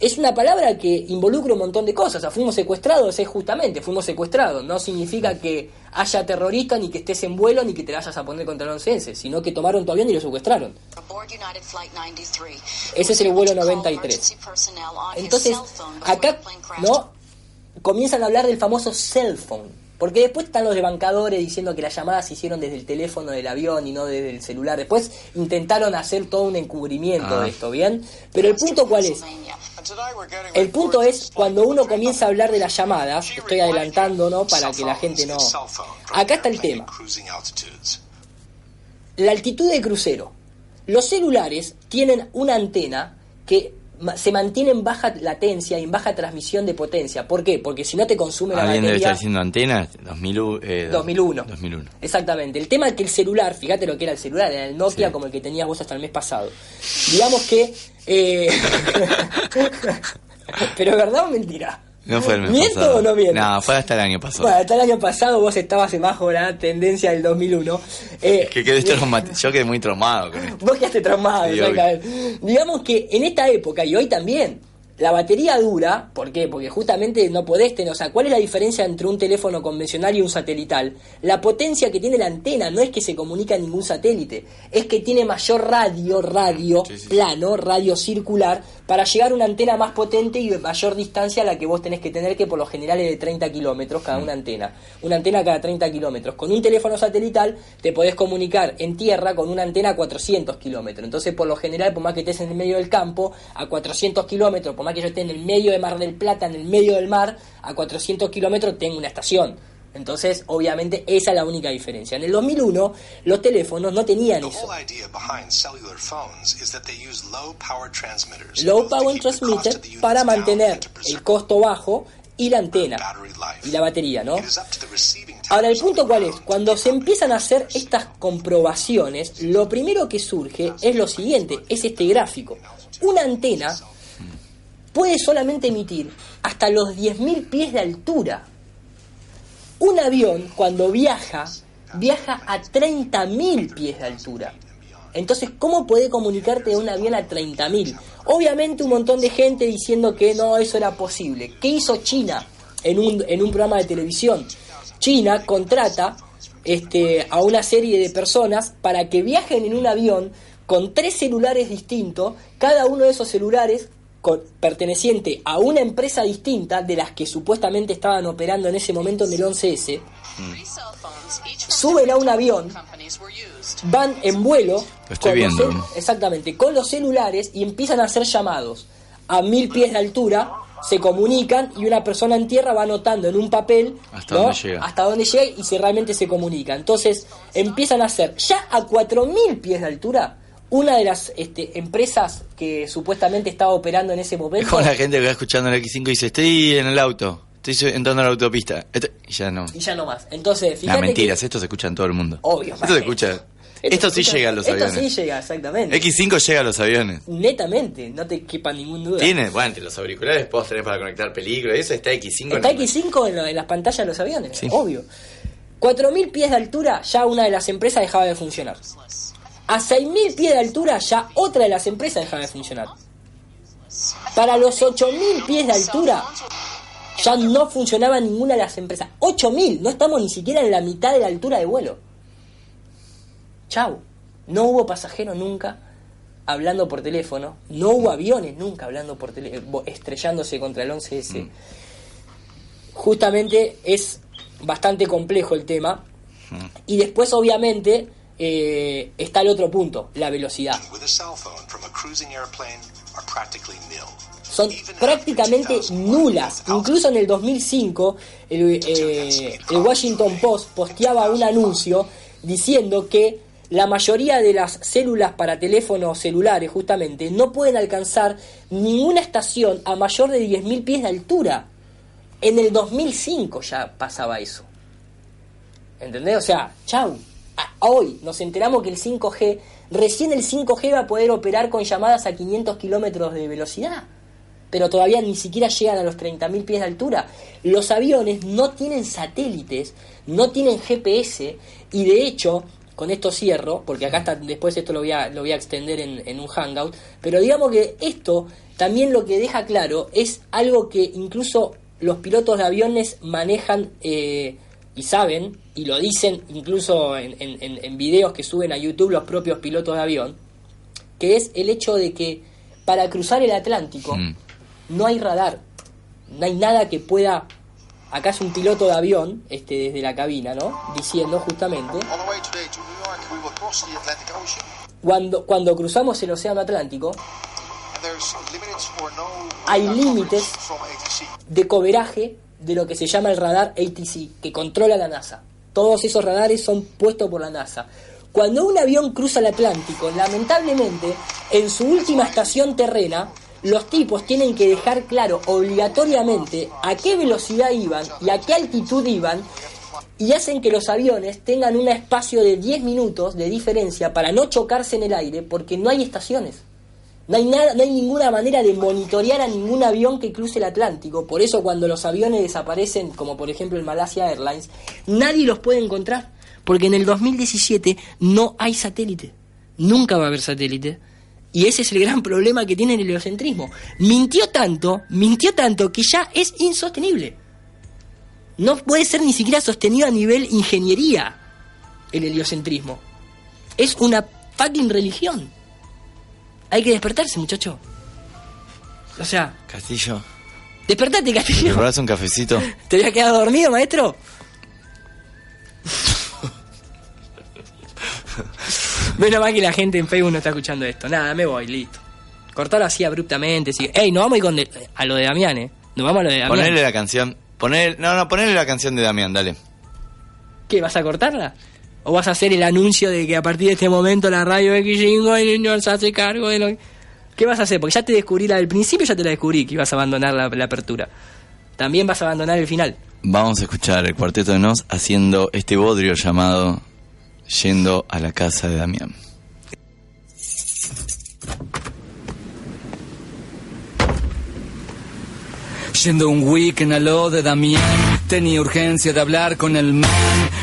Es una palabra que involucra un montón de cosas. O sea, fuimos secuestrados es justamente, fuimos secuestrados. No significa que haya terroristas, ni que estés en vuelo, ni que te vayas a poner contra el 11 sino que tomaron tu avión y lo secuestraron. Ese es el vuelo 93. Entonces, acá, ¿no? Comienzan a hablar del famoso cell phone. Porque después están los debancadores diciendo que las llamadas se hicieron desde el teléfono del avión y no desde el celular. Después intentaron hacer todo un encubrimiento Ah. de esto, ¿bien? Pero el punto cuál es? El punto es cuando uno comienza a hablar de las llamadas, estoy adelantando, ¿no? Para que la gente no... Acá está el tema. La altitud de crucero. Los celulares tienen una antena que se mantiene en baja latencia y en baja transmisión de potencia. ¿Por qué? Porque si no te consume la Alguien debe batería... estar diciendo antenas. 2000, eh, 2001. 2001. Exactamente. El tema es que el celular, fíjate lo que era el celular, era el Nokia como el que tenías vos hasta el mes pasado. Digamos que... eh, Pero ¿es verdad o mentira? No fue el mes ¿Miento pasado. o no miento? No, fue hasta el año pasado. Bueno, hasta el año pasado vos estabas en bajo la tendencia del 2001. Eh, que quedé traumati- Yo quedé muy traumado con esto. Vos quedaste traumado, Sí. Digamos que en esta época y hoy también, la batería dura, ¿por qué? Porque justamente no podés tener, o sea, ¿cuál es la diferencia entre un teléfono convencional y un satelital? La potencia que tiene la antena no es que se comunica a ningún satélite, es que tiene mayor radio, radio plano, radio circular, para llegar a una antena más potente y de mayor distancia a la que vos tenés que tener, que por lo general es de 30 kilómetros cada una antena. Una antena cada 30 kilómetros. Con un teléfono satelital te podés comunicar en tierra con una antena a 400 kilómetros. Entonces, por lo general, por más que estés en el medio del campo, a 400 kilómetros, por más que yo esté en el medio de Mar del Plata, en el medio del mar, a 400 kilómetros tengo una estación. Entonces, obviamente, esa es la única diferencia. En el 2001, los teléfonos no tenían eso. whole idea behind cellular phones is that they use low power transmitters. Low Power Transmitter para mantener el costo bajo y la antena y la batería, ¿no? Ahora, el punto cuál es, cuando se empiezan a hacer estas comprobaciones, lo primero que surge es lo siguiente, es este gráfico. Una antena puede solamente emitir hasta los 10.000 pies de altura. Un avión, cuando viaja, viaja a 30.000 pies de altura. Entonces, ¿cómo puede comunicarte de un avión a 30.000? Obviamente un montón de gente diciendo que no, eso era posible. ¿Qué hizo China en un, en un programa de televisión? China contrata este, a una serie de personas para que viajen en un avión con tres celulares distintos. Cada uno de esos celulares con- perteneciente a una empresa distinta de las que supuestamente estaban operando en ese momento en el 11S, suben a un avión, van en vuelo, Lo estoy los viendo. exactamente, con los celulares y empiezan a hacer llamados a mil pies de altura, se comunican y una persona en tierra va anotando en un papel Hasta ¿no? dónde llega. hasta dónde llega y si realmente se comunica. Entonces empiezan a hacer ya a 4000 pies de altura. Una de las este, empresas que supuestamente estaba operando en ese Es momento como la gente que va escuchando el X5 y dice, estoy en el auto, estoy entrando a la autopista. Esto- y ya no. y ya no más. Entonces, fíjate mentiras, esto se escucha en todo el mundo. Obvio, Esto se escucha. Esto, sí llega a los esto aviones. sí llega, exactamente. X5 llega a los aviones. Netamente, no te quepa ningún duda. Tiene, bueno, entre los auriculares puedo tener para conectar películas. Eso está X5. Está en la- X5 en, lo- en las pantallas de los aviones, Sí. obvio. 4.000 pies de altura, ya una de las empresas dejaba de funcionar. A 6.000 pies de altura, ya otra de las empresas dejaba de funcionar. Para los 8.000 pies de altura, ya no funcionaba ninguna de las empresas. 8.000, no estamos ni siquiera en la mitad de la altura de vuelo. Chau. No hubo pasajeros nunca hablando por teléfono. No hubo aviones nunca hablando por teléfono, estrellándose contra el 11S. Justamente es bastante complejo el tema. Y después, obviamente, eh, está el otro punto, la velocidad. Son prácticamente nulas. Incluso en el 2005, el, eh, el Washington Post posteaba un anuncio diciendo que la mayoría de las células para teléfonos celulares, justamente, no pueden alcanzar ninguna estación a mayor de 10.000 pies de altura. En el 2005 ya pasaba eso. ¿Entendés? O sea, chau. Hoy nos enteramos que el 5G, recién el 5G va a poder operar con llamadas a 500 kilómetros de velocidad. Pero todavía ni siquiera llegan a los 30.000 pies de altura. Los aviones no tienen satélites, no tienen GPS y de hecho, con esto cierro, porque acá está, después esto lo voy a, lo voy a extender en, en un hangout, pero digamos que esto también lo que deja claro es algo que incluso los pilotos de aviones manejan eh, y saben, y lo dicen incluso en, en- videos que suben a YouTube los propios pilotos de avión, que es el hecho de que para cruzar el Atlántico Mm. no hay radar, no hay nada que pueda... Acá es un piloto de avión, este, desde la cabina, ¿no? Diciendo justamente, On the way today to New York, we will cross the Atlantic Ocean, cuando, cuando cruzamos el Océano Atlántico, Hay límites. de coveraje de lo que se llama el radar ATC, que controla la NASA. Todos esos radares son puestos por la NASA. Cuando un avión cruza el Atlántico, lamentablemente, en su última estación terrena, los tipos tienen que dejar claro obligatoriamente a qué velocidad iban y a qué altitud iban y hacen que los aviones tengan un espacio de 10 minutos de diferencia para no chocarse en el aire porque no hay estaciones. No hay, nada, no hay ninguna manera de monitorear a ningún avión que cruce el Atlántico. Por eso cuando los aviones desaparecen, como por ejemplo el Malaysia Airlines, nadie los puede encontrar. Porque en el 2017 no hay satélite. Nunca va a haber satélite. Y ese es el gran problema que tiene el heliocentrismo. Mintió tanto, mintió tanto que ya es insostenible. No puede ser ni siquiera sostenido a nivel ingeniería el heliocentrismo. Es una fucking religión. Hay que despertarse, muchacho. O sea, Castillo, despertate, ¿te Castillo. preparás un cafecito? ¿Te había quedado dormido, maestro? Menos mal que la gente en Facebook no está escuchando esto. Nada, me voy, listo. Cortalo así abruptamente. Sigue. Ey, nos vamos a ir con de- a lo de Damián, ¿eh? Nos vamos a lo de Damián. Ponele la canción. Poner, no, no, ponele la canción de Damián, dale. ¿Qué, vas a cortarla? ¿O vas a hacer el anuncio de que a partir de este momento la radio X5 no se hace cargo de lo ¿Qué vas a hacer? Porque ya te descubrí la del principio, ya te la descubrí que ibas a abandonar la, la apertura. También vas a abandonar el final. Vamos a escuchar el cuarteto de Nos haciendo este bodrio llamado Yendo a la casa de Damián. Yendo un weekend a lo de Damián, tenía urgencia de hablar con el man.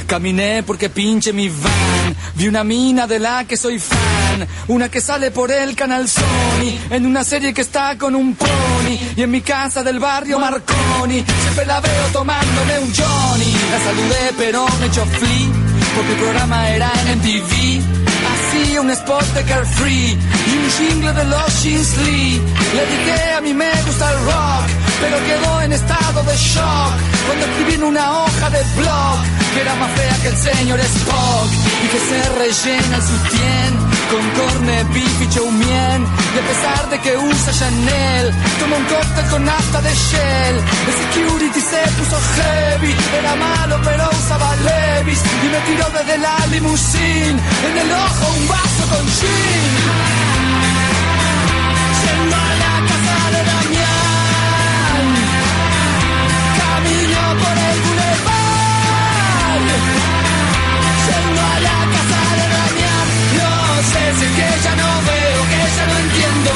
Caminé porque pinche mi van. Vi una mina de la que soy fan. Una que sale por el canal Sony. En una serie que está con un pony. Y en mi casa del barrio Marconi. Siempre la veo tomándome un Johnny. La saludé pero me echó flea. Porque el programa era en MTV. Así un spot de Carefree y un jingle de los Lee. Le dije a mí me gusta el rock, pero quedó en estado de shock cuando escribí en una hoja de blog que era más fea que el señor Spock y que se rellena el sutién con corne, beef y choumien. Y a pesar de que usa Chanel, toma un cóctel con nafta de Shell. El security se puso heavy, era malo pero usaba Levis y me tiró desde la limusine en el ojo un vaso con gin. Que ya no veo, que ya no entiendo.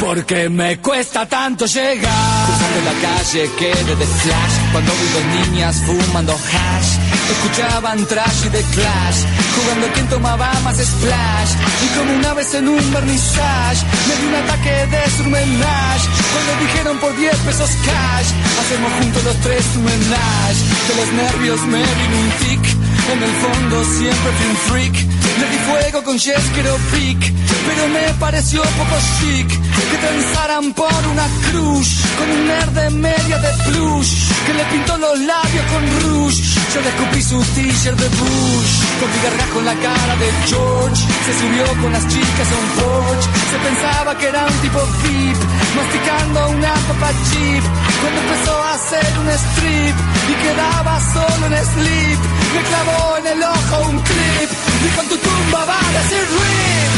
Porque me cuesta tanto llegar. Cruzando la calle quedé de flash. Cuando vi dos niñas fumando hash. Escuchaban trash y de clash. Jugando quien tomaba más splash. Y como una vez en un vernissage. Me di un ataque de surmenage. Cuando dijeron por 10 pesos cash. Hacemos juntos los tres un menage. De los nervios me vino un tic. En el fondo siempre fui un freak. Le di fuego con Jess Pic, pero me pareció poco chic que transaran por una cruz con un nerd de media de plush que le pintó los labios con rouge. Yo le escupí su t-shirt de Bush, con mi gargajo en la cara de George. Se subió con las chicas a un porch, se pensaba que era un tipo VIP, masticando una papa chip. Cuando empezó a hacer un strip y quedaba solo en sleep, me clavó en el ojo un clip y con tu tumba va a decir RIP.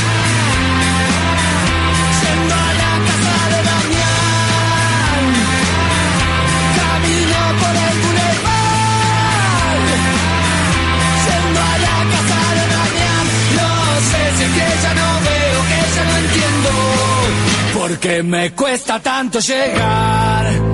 Yendo a la casa de Damián, camino por el boulevard. Yendo a la casa de Damián, no sé si es que ya no veo, que ya no entiendo. Porque me cuesta tanto llegar.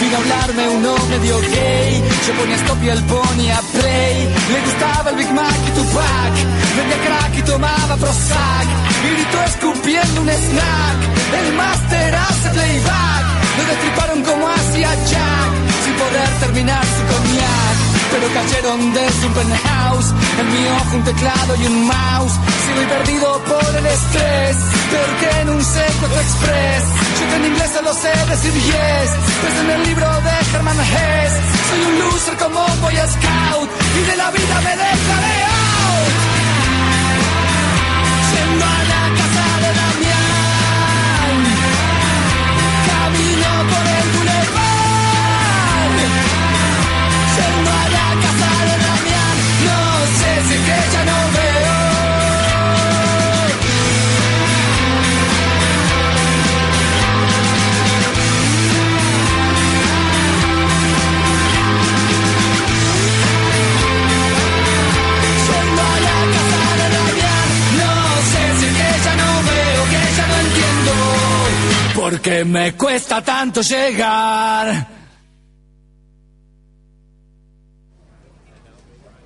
Vino a hablarme uno medio gay, yo ponía stop y él ponía play. Le gustaba el Big Mac y Tupac, vendía crack y tomaba Prozac. Y gritó escupiendo un snack, el máster hace playback. Lo destriparon como hacía Jack, sin poder terminar su coñac. Pero cayeron desde un penthouse, en mi ojo un teclado y un mouse. Sigo perdido por el estrés, que en un secuestro express. Yo en inglés solo sé decir yes, pues en el libro de Herman Hess. Soy un loser como boy scout, y de la vida me declaré es que ya no veo. Yendo a la casa de Damián, no sé si que ya no veo, que ya no entiendo. Porque me cuesta tanto llegar.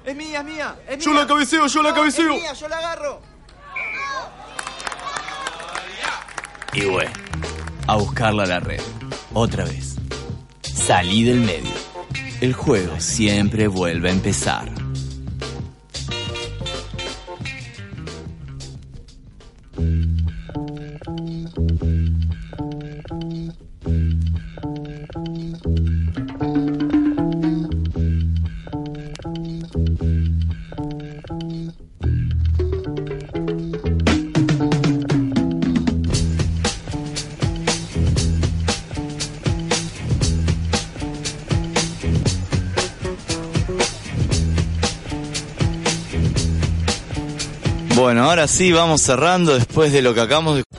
Es mía, es mía, es Yo mía. la cabeceo, yo la No, cabeceo. Es mía, yo la agarro. Y bueno, a buscarla a la red. Otra vez. Salí del medio. El juego siempre vuelve a empezar. Bueno, ahora sí vamos cerrando después de lo que acabamos de